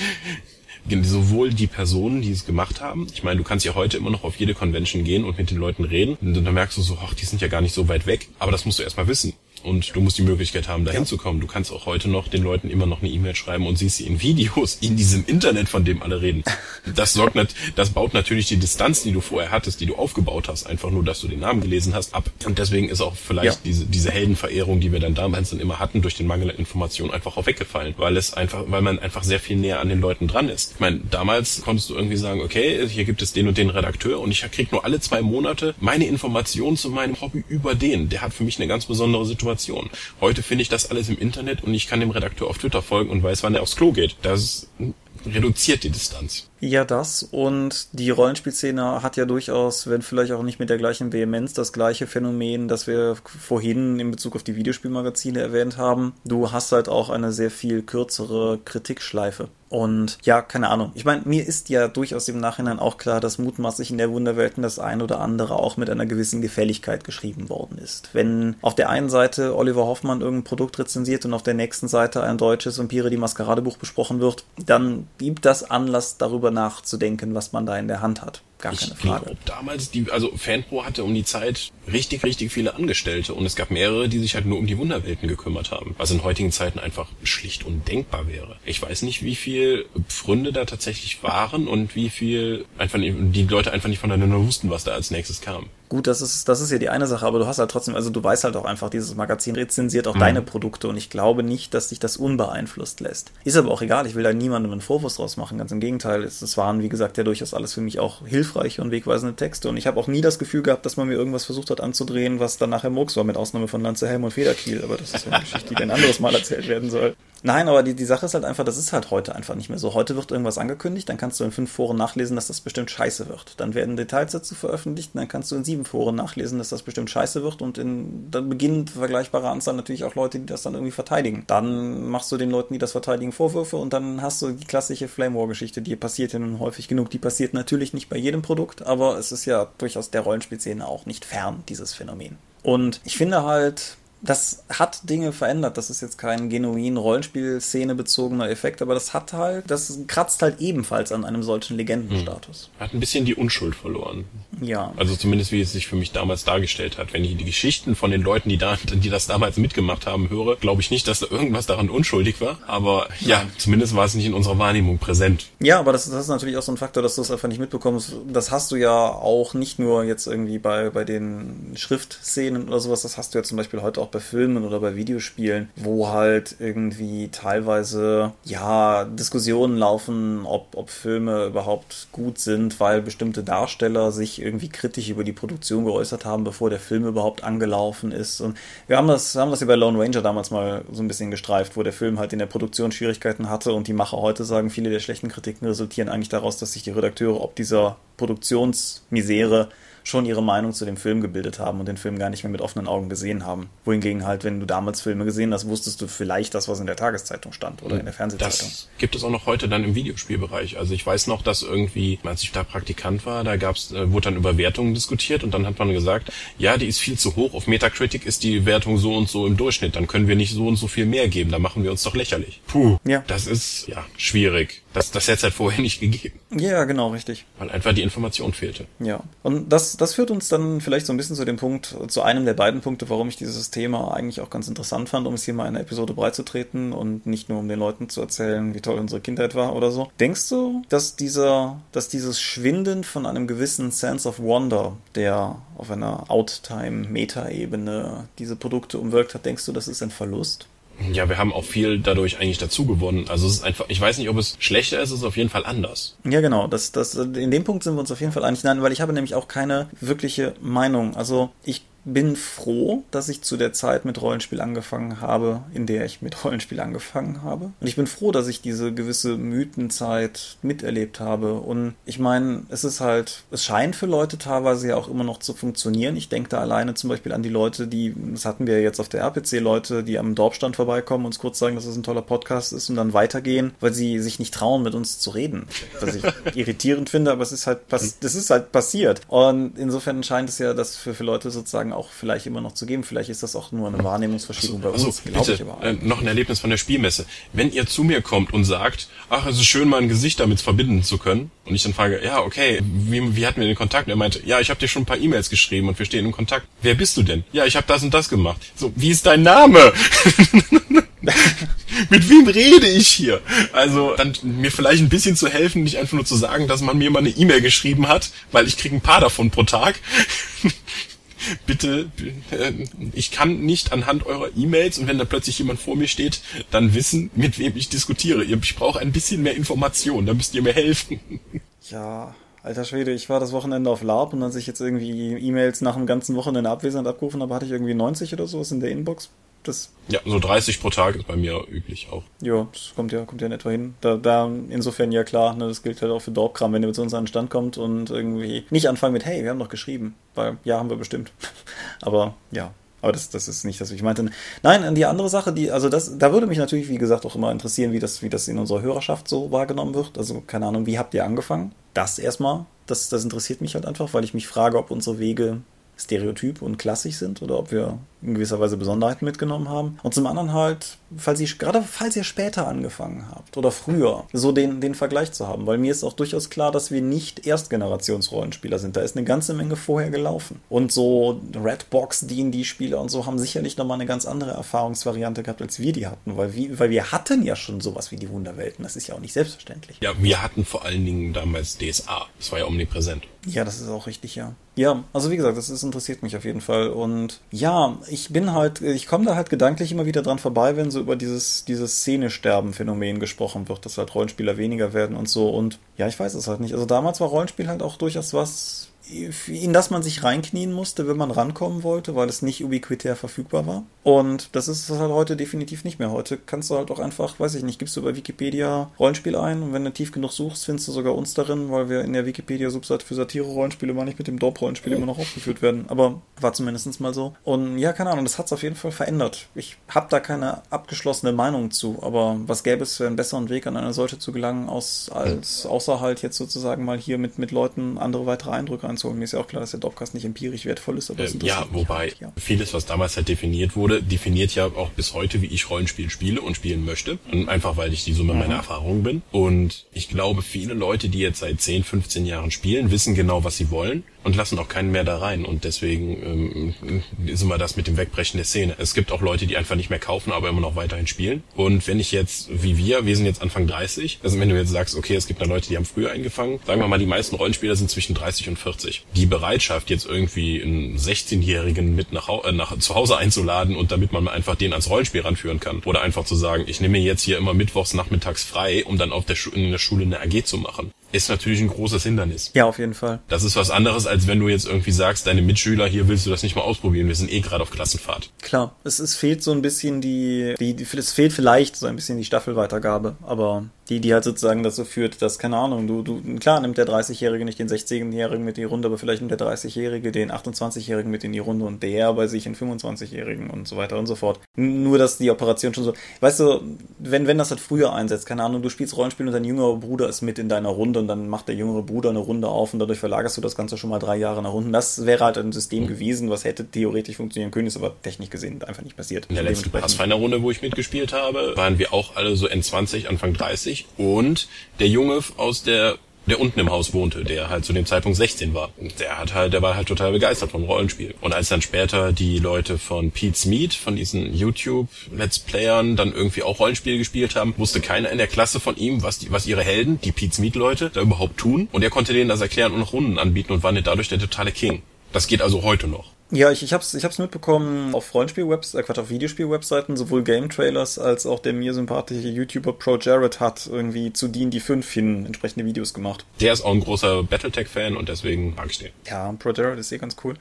Sowohl die Personen, die es gemacht haben. Ich meine, du kannst ja heute immer noch auf jede Convention gehen und mit den Leuten reden. Und dann merkst du so, ach, die sind ja gar nicht so weit weg. Aber das musst du erstmal wissen. Und du musst die Möglichkeit haben, da hinzukommen. Du kannst auch heute noch den Leuten immer noch eine E-Mail schreiben und siehst sie in Videos in diesem Internet, von dem alle reden. Das sorgt nat das baut natürlich die Distanz, die du vorher hattest, die du aufgebaut hast, einfach nur, dass du den Namen gelesen hast, ab. Und deswegen ist auch vielleicht ja. diese, diese Heldenverehrung, die wir dann damals dann immer hatten, durch den Mangel an Informationen einfach auch weggefallen, weil es einfach, weil man einfach sehr viel näher an den Leuten dran ist. Ich meine, damals konntest du irgendwie sagen, okay, hier gibt es den und den Redakteur und ich krieg nur alle zwei Monate meine Informationen zu meinem Hobby über den. Der hat für mich eine ganz besondere Situation. Heute finde ich das alles im Internet und ich kann dem Redakteur auf Twitter folgen und weiß, wann er aufs Klo geht. Das reduziert die Distanz. Ja, das. Und die Rollenspielszene hat ja durchaus, wenn vielleicht auch nicht mit der gleichen Vehemenz, das gleiche Phänomen, das wir vorhin in Bezug auf die Videospielmagazine erwähnt haben. Du hast halt auch eine sehr viel kürzere Kritikschleife. Und ja, keine Ahnung. Ich meine, mir ist ja durchaus im Nachhinein auch klar, dass mutmaßlich in der Wunderwelten das ein oder andere auch mit einer gewissen Gefälligkeit geschrieben worden ist. Wenn auf der einen Seite Oliver Hoffmann irgendein Produkt rezensiert und auf der nächsten Seite ein deutsches Vampire die Maskerade Buch besprochen wird, dann gibt das Anlass darüber darüber nachzudenken, was man da in der Hand hat. Gar keine ich Frage. Glaub, damals, die, also Fanpro hatte um die Zeit richtig, richtig viele Angestellte und es gab mehrere, die sich halt nur um die Wunderwelten gekümmert haben, was in heutigen Zeiten einfach schlicht undenkbar wäre. Ich weiß nicht, wie viel Pfründe da tatsächlich waren und wie viel einfach die Leute einfach nicht voneinander wussten, was da als nächstes kam. Gut, das ist, das ist ja die eine Sache, aber du hast halt trotzdem, also du weißt halt auch einfach, dieses Magazin rezensiert auch mhm. deine Produkte und ich glaube nicht, dass sich das unbeeinflusst lässt. Ist aber auch egal, ich will da niemandem einen Vorwurf draus machen, ganz im Gegenteil. Es waren, wie gesagt, ja durchaus alles für mich auch hilfreiche und wegweisende Texte und ich habe auch nie das Gefühl gehabt, dass man mir irgendwas versucht hat anzudrehen, was dann nachher Murks war, mit Ausnahme von Lanze Helm und Federkiel, aber das ist ja eine Geschichte, die ein anderes Mal erzählt werden soll. Nein, aber die, die Sache ist halt einfach, das ist halt heute einfach nicht mehr so. Heute wird irgendwas angekündigt, dann kannst du in fünf Foren nachlesen, dass das bestimmt scheiße wird. Dann werden Details dazu veröffentlicht, dann kannst du in sieben Foren nachlesen, dass das bestimmt scheiße wird und in, dann beginnt vergleichbare Anzahl natürlich auch Leute, die das dann irgendwie verteidigen. Dann machst du den Leuten, die das verteidigen, Vorwürfe und dann hast du die klassische Flame War Geschichte, die passiert ja nun häufig genug. Die passiert natürlich nicht bei jedem Produkt, aber es ist ja durchaus der Rollenspielszene auch nicht fern, dieses Phänomen. Und ich finde halt, das hat Dinge verändert. Das ist jetzt kein genuin Rollenspielszene bezogener Effekt, aber das hat halt, das kratzt halt ebenfalls an einem solchen Legendenstatus. Hm. Hat ein bisschen die Unschuld verloren. Ja. Also zumindest wie es sich für mich damals dargestellt hat. Wenn ich die Geschichten von den Leuten, die da, die das damals mitgemacht haben, höre, glaube ich nicht, dass da irgendwas daran unschuldig war. Aber ja, zumindest war es nicht in unserer Wahrnehmung präsent. Ja, aber das, das ist natürlich auch so ein Faktor, dass du es einfach nicht mitbekommst. Das hast du ja auch nicht nur jetzt irgendwie bei, bei den Schriftszenen oder sowas, das hast du ja zum Beispiel heute auch auch bei Filmen oder bei Videospielen, wo halt irgendwie teilweise ja Diskussionen laufen, ob, ob Filme überhaupt gut sind, weil bestimmte Darsteller sich irgendwie kritisch über die Produktion geäußert haben, bevor der Film überhaupt angelaufen ist. Und wir haben das, haben das ja bei Lone Ranger damals mal so ein bisschen gestreift, wo der Film halt in der Produktion Schwierigkeiten hatte und die Macher heute sagen, viele der schlechten Kritiken resultieren eigentlich daraus, dass sich die Redakteure ob dieser Produktionsmisere schon ihre Meinung zu dem Film gebildet haben und den Film gar nicht mehr mit offenen Augen gesehen haben. Wohingegen halt, wenn du damals Filme gesehen hast, wusstest du vielleicht das, was in der Tageszeitung stand oder in der Fernsehzeitung. Das gibt es auch noch heute dann im Videospielbereich. Also ich weiß noch, dass irgendwie, als ich da Praktikant war, da gab's, äh, wurde dann über Wertungen diskutiert und dann hat man gesagt, ja, die ist viel zu hoch. Auf Metacritic ist die Wertung so und so im Durchschnitt. Dann können wir nicht so und so viel mehr geben. Da machen wir uns doch lächerlich. Puh. Ja. Das ist, ja, schwierig. Das, das hätte es halt vorher nicht gegeben. Ja, genau, richtig. Weil einfach die Information fehlte. Ja. Und das, das führt uns dann vielleicht so ein bisschen zu dem Punkt, zu einem der beiden Punkte, warum ich dieses Thema eigentlich auch ganz interessant fand, um es hier mal in einer Episode breitzutreten und nicht nur um den Leuten zu erzählen, wie toll unsere Kindheit war oder so. Denkst du, dass dieser, dass dieses Schwinden von einem gewissen Sense of Wonder, der auf einer Outtime-Meta-Ebene diese Produkte umwirkt hat, denkst du, das ist ein Verlust? Ja, wir haben auch viel dadurch eigentlich dazu gewonnen. Also es ist einfach, ich weiß nicht, ob es schlechter ist, es ist auf jeden Fall anders. Ja, genau. Das, das, in dem Punkt sind wir uns auf jeden Fall einig. Nein, weil ich habe nämlich auch keine wirkliche Meinung. Also ich bin froh, dass ich zu der Zeit mit Rollenspiel angefangen habe, in der ich mit [LAUGHS] Rollenspiel angefangen habe. Und ich bin froh, dass ich diese gewisse Mythenzeit miterlebt habe. Und ich meine, es ist halt, es scheint für Leute teilweise ja auch immer noch zu funktionieren. Ich denke da alleine zum Beispiel an die Leute, die, das hatten wir jetzt auf der RPC, Leute, die am Dorfstand vorbeikommen, uns kurz sagen, dass es das ein toller Podcast ist und dann weitergehen, weil sie sich nicht trauen, mit uns zu reden. Was ich [LAUGHS] irritierend finde, aber es ist halt, das ist halt passiert. Und insofern scheint es ja, dass für, für Leute sozusagen auch vielleicht immer noch zu geben. Vielleicht ist das auch nur eine Wahrnehmungsverschiebung bei uns, Also, glaube ich bitte, aber. äh, noch ein Erlebnis von der Spielmesse. Wenn ihr zu mir kommt und sagt, ach, es ist schön, mal ein Gesicht damit verbinden zu können, und ich dann frage, ja, okay, wie, wie hatten wir den Kontakt? Und er meinte, ja, ich habe dir schon ein paar E-Mails geschrieben und wir stehen in Kontakt. Wer bist du denn? Ja, ich habe das und das gemacht. So, wie ist dein Name? [LAUGHS] Mit wem rede ich hier? Also, dann mir vielleicht ein bisschen zu helfen, nicht einfach nur zu sagen, dass man mir mal eine E-Mail geschrieben hat, weil ich kriege ein paar davon pro Tag. [LAUGHS] Bitte, äh, ich kann nicht anhand eurer E-Mails und wenn da plötzlich jemand vor mir steht, dann wissen, mit wem ich diskutiere. Ich brauche ein bisschen mehr Information, da müsst ihr mir helfen. Ja, alter Schwede, ich war das Wochenende auf LARP und als ich jetzt irgendwie E-Mails nach dem ganzen Wochenende abwesend abgerufen habe, hatte ich irgendwie 90 oder sowas in der Inbox. Das, Ja, so 30 pro Tag ist bei mir üblich auch. ja, das kommt ja, kommt ja in etwa hin. Da, da, insofern ja klar, ne, das gilt halt auch für Dorpkram, wenn ihr mit uns an den Stand kommt und irgendwie nicht anfangen mit, hey, wir haben doch geschrieben. Weil, ja, haben wir bestimmt. [LAUGHS] Aber, ja. Aber das, das ist nicht das, was ich meinte. Nein, die andere Sache, die, also das, da würde mich natürlich, wie gesagt, auch immer interessieren, wie das, wie das in unserer Hörerschaft so wahrgenommen wird. Also, keine Ahnung, wie habt ihr angefangen? Das erstmal, das, das interessiert mich halt einfach, weil ich mich frage, ob unsere Wege stereotyp und klassisch sind oder ob wir in gewisser Weise Besonderheiten mitgenommen haben. Und zum anderen halt, falls ihr, gerade falls ihr später angefangen habt oder früher, so den, den Vergleich zu haben, weil mir ist auch durchaus klar, dass wir nicht Erstgenerationsrollenspieler sind. Da ist eine ganze Menge vorher gelaufen. Und so Redbox, D&D-Spieler und so haben sicherlich nochmal eine ganz andere Erfahrungsvariante gehabt, als wir die hatten, weil wir, weil wir hatten ja schon sowas wie die Wunderwelten. Das ist ja auch nicht selbstverständlich. Ja, wir hatten vor allen Dingen damals DSA. Das war ja omnipräsent. Ja, das ist auch richtig, ja. Ja, also wie gesagt, das ist, interessiert mich auf jeden Fall. Und ja, ich bin halt, ich komme da halt gedanklich immer wieder dran vorbei, wenn so über dieses, dieses Szenesterben-Phänomen gesprochen wird, dass halt Rollenspieler weniger werden und so. Und ja, ich weiß es halt nicht. Also damals war Rollenspiel halt auch durchaus was, in das man sich reinknien musste, wenn man rankommen wollte, weil es nicht ubiquitär verfügbar war. Und das ist es halt heute definitiv nicht mehr. Heute kannst du halt auch einfach, weiß ich nicht, gibst du bei Wikipedia Rollenspiel ein und wenn du tief genug suchst, findest du sogar uns darin, weil wir in der Wikipedia-Subseite für Satire-Rollenspiele mal nicht mit dem Dorp-Rollenspiel immer noch aufgeführt werden. Aber war zumindest mal so. Und ja, keine Ahnung, das hat es auf jeden Fall verändert. Ich habe da keine abgeschlossene Meinung zu, aber was gäbe es für einen besseren Weg, an eine solche zu gelangen, aus, als außer halt jetzt sozusagen mal hier mit, mit Leuten andere weitere Eindrücke einzuholen. Mir ist ja auch klar, dass der Dropcast nicht empirisch wertvoll ist, aber Ähm, ja, wobei halt, ja. vieles, was damals halt definiert wurde, definiert ja auch bis heute, wie ich Rollenspiel spiele und spielen möchte. Und einfach, weil ich die Summe meiner Erfahrungen bin. Und ich glaube, viele Leute, die jetzt seit 10, 15 Jahren spielen, wissen genau, was sie wollen und lassen auch keinen mehr da rein. Und deswegen ähm, ist immer das mit dem Wegbrechen der Szene. Es gibt auch Leute, die einfach nicht mehr kaufen, aber immer noch weiterhin spielen. Und wenn ich jetzt, wie wir, wir sind jetzt Anfang 30, also wenn du jetzt sagst, okay, es gibt da Leute, die haben früher eingefangen, sagen wir mal, die meisten Rollenspieler sind zwischen 30 und 40. Die Bereitschaft, jetzt irgendwie einen 16-Jährigen mit nach, äh, nach zu Hause einzuladen und damit man einfach den ans Rollenspiel ranführen kann. Oder einfach zu sagen, ich nehme mir jetzt hier immer mittwochs nachmittags frei, um dann auf der in der Schule eine AG zu machen. Ist natürlich ein großes Hindernis. Ja, auf jeden Fall. Das ist was anderes, als wenn du jetzt irgendwie sagst, deine Mitschüler, hier willst du das nicht mal ausprobieren, wir sind eh gerade auf Klassenfahrt. Klar, es, es fehlt so ein bisschen die, die, die, es fehlt vielleicht so ein bisschen die Staffelweitergabe, aber die, die halt sozusagen dazu führt, dass, keine Ahnung, du, du, klar nimmt der 30-Jährige nicht den 16-Jährigen mit in die Runde, aber vielleicht nimmt der 30-Jährige den 28-Jährigen mit in die Runde und der bei sich den 25-Jährigen und so weiter und so fort. Nur, dass die Operation schon so, weißt du, wenn, wenn das halt früher einsetzt, keine Ahnung, du spielst Rollenspiel und dein jüngerer Bruder ist mit in deiner Runde und dann macht der jüngere Bruder eine Runde auf und dadurch verlagerst du das Ganze schon mal drei Jahre nach unten. Das wäre halt ein System gewesen, was hätte theoretisch funktionieren können, ist aber technisch gesehen einfach nicht passiert. In der letzten Pathfinder-Runde, wo ich mitgespielt habe, waren wir auch alle so N20, Anfang 30 und der Junge aus der der unten im Haus wohnte, der halt zu dem Zeitpunkt 16 war. Der hat halt, der war halt total begeistert vom Rollenspiel. Und als dann später die Leute von Pete's Meat, von diesen YouTube-Let's Playern, dann irgendwie auch Rollenspiel gespielt haben, wusste keiner in der Klasse von ihm, was die, was ihre Helden, die Pete's Meat Leute, da überhaupt tun. Und er konnte denen das erklären und noch Runden anbieten und war nicht dadurch der totale King. Das geht also heute noch. Ja, ich, ich hab's, ich hab's mitbekommen auf Rollenspiel-Webs, äh, Quatsch, auf Videospiel-Webseiten, sowohl Game-Trailers als auch der mir sympathische YouTuber Pro Jared hat irgendwie zu D&D 5 hin entsprechende Videos gemacht. Der ist auch ein großer Battletech-Fan und deswegen mag ich den. Ja, Pro Jared ist eh ganz cool.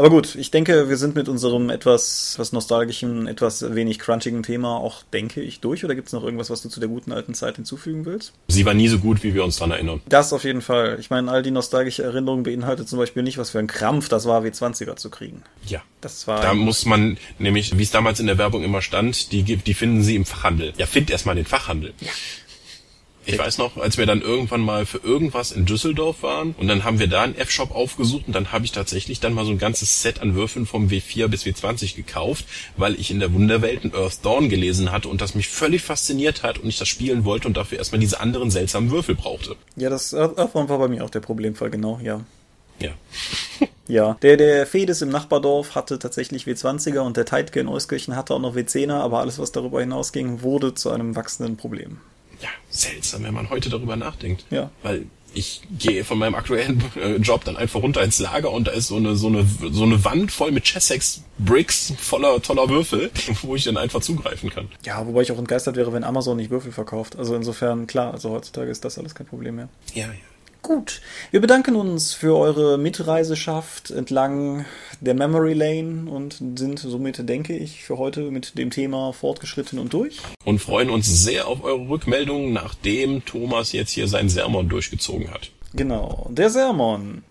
Aber gut, ich denke, wir sind mit unserem etwas, etwas nostalgischen, etwas wenig crunchigen Thema auch, denke ich, durch. Oder gibt's noch irgendwas, was du zu der guten alten Zeit hinzufügen willst? Sie war nie so gut, wie wir uns dran erinnern. Das auf jeden Fall. Ich meine, all die nostalgische Erinnerungen beinhaltet zum Beispiel nicht, was für ein Krampf das war, W20er zu kriegen. Ja. Das war. Da muss man nämlich, wie es damals in der Werbung immer stand, die, gibt- die finden sie im Fachhandel. Ja, find erstmal den Fachhandel. Ich weiß noch, als wir dann irgendwann mal für irgendwas in Düsseldorf waren und dann haben wir da einen F-Shop aufgesucht und dann habe ich tatsächlich dann mal so ein ganzes Set an Würfeln vom W4 bis W20 gekauft, weil ich in der Wunderwelt in Earth Dawn gelesen hatte und das mich völlig fasziniert hat und ich das spielen wollte und dafür erstmal diese anderen seltsamen Würfel brauchte. Ja, das Earth Dawn war bei mir auch der Problemfall, genau, ja. Ja. [LAUGHS] Ja, der, der Fedes im Nachbardorf hatte tatsächlich W20er und der Teitke in Euskirchen hatte auch noch W10er, aber alles, was darüber hinausging, wurde zu einem wachsenden Problem. Ja, seltsam, wenn man heute darüber nachdenkt. Ja. Weil ich gehe von meinem aktuellen äh, Job dann einfach runter ins Lager und da ist so eine, so eine, so eine Wand voll mit Chessex Bricks voller toller Würfel, [LAUGHS] wo ich dann einfach zugreifen kann. Ja, wobei ich auch entgeistert wäre, wenn Amazon nicht Würfel verkauft. Also insofern, klar, also heutzutage ist das alles kein Problem mehr. Ja, ja. Gut, wir bedanken uns für eure Mitreiseschaft entlang der Memory Lane und sind somit, denke ich, für heute mit dem Thema fortgeschritten und durch. Und freuen uns sehr auf eure Rückmeldungen, nachdem Thomas jetzt hier seinen Sermon durchgezogen hat. Genau, der Sermon.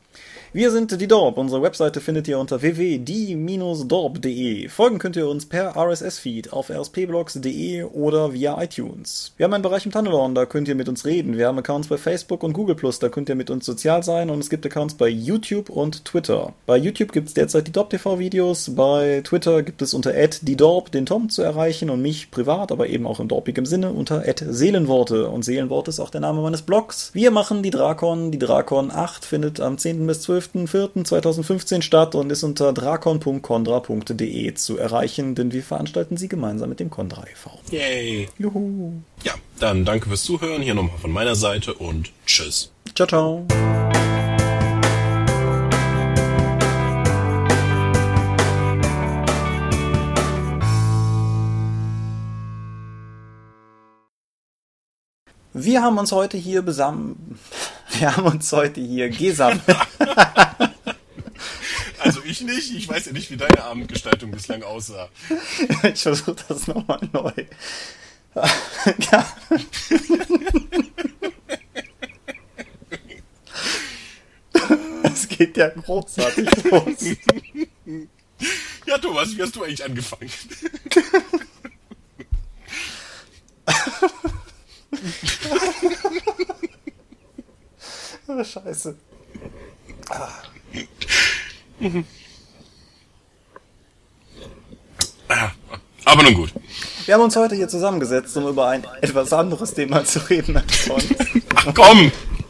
Wir sind die Dorp. Unsere Webseite findet ihr unter www.die-dorp.de. Folgen könnt ihr uns per RSS-Feed auf rspblogs.de oder via iTunes. Wir haben einen Bereich im Tunnelorn, da könnt ihr mit uns reden. Wir haben Accounts bei Facebook und Google+, da könnt ihr mit uns sozial sein und es gibt Accounts bei YouTube und Twitter. Bei YouTube gibt es derzeit die Dorp TV Videos, bei Twitter gibt es unter die den Tom zu erreichen und mich privat, aber eben auch im dorpigem Sinne unter Seelenworte und Seelenworte ist auch der Name meines Blogs. Wir machen die Drakon, die Drakon 8 findet am 10. bis 12. 12.04.2015 statt und ist unter drakon.condra.de zu erreichen, denn wir veranstalten sie gemeinsam mit dem Condra e.V. Yay! Juhu! Ja, dann danke fürs Zuhören, hier nochmal von meiner Seite und tschüss. Ciao, ciao! Wir haben uns heute hier besammen. Wir haben uns heute hier gesammelt. [LAUGHS] Also ich nicht. Ich weiß ja nicht, wie deine Abendgestaltung bislang aussah. [LAUGHS] Ich versuche das nochmal neu. [LAUGHS] Ja. Es geht ja großartig los. Ja, Thomas, wie hast du eigentlich angefangen? Oh, scheiße. Ah, Aber nun gut. Wir haben uns heute hier zusammengesetzt, um über ein etwas anderes Thema zu reden als sonst. Ach komm!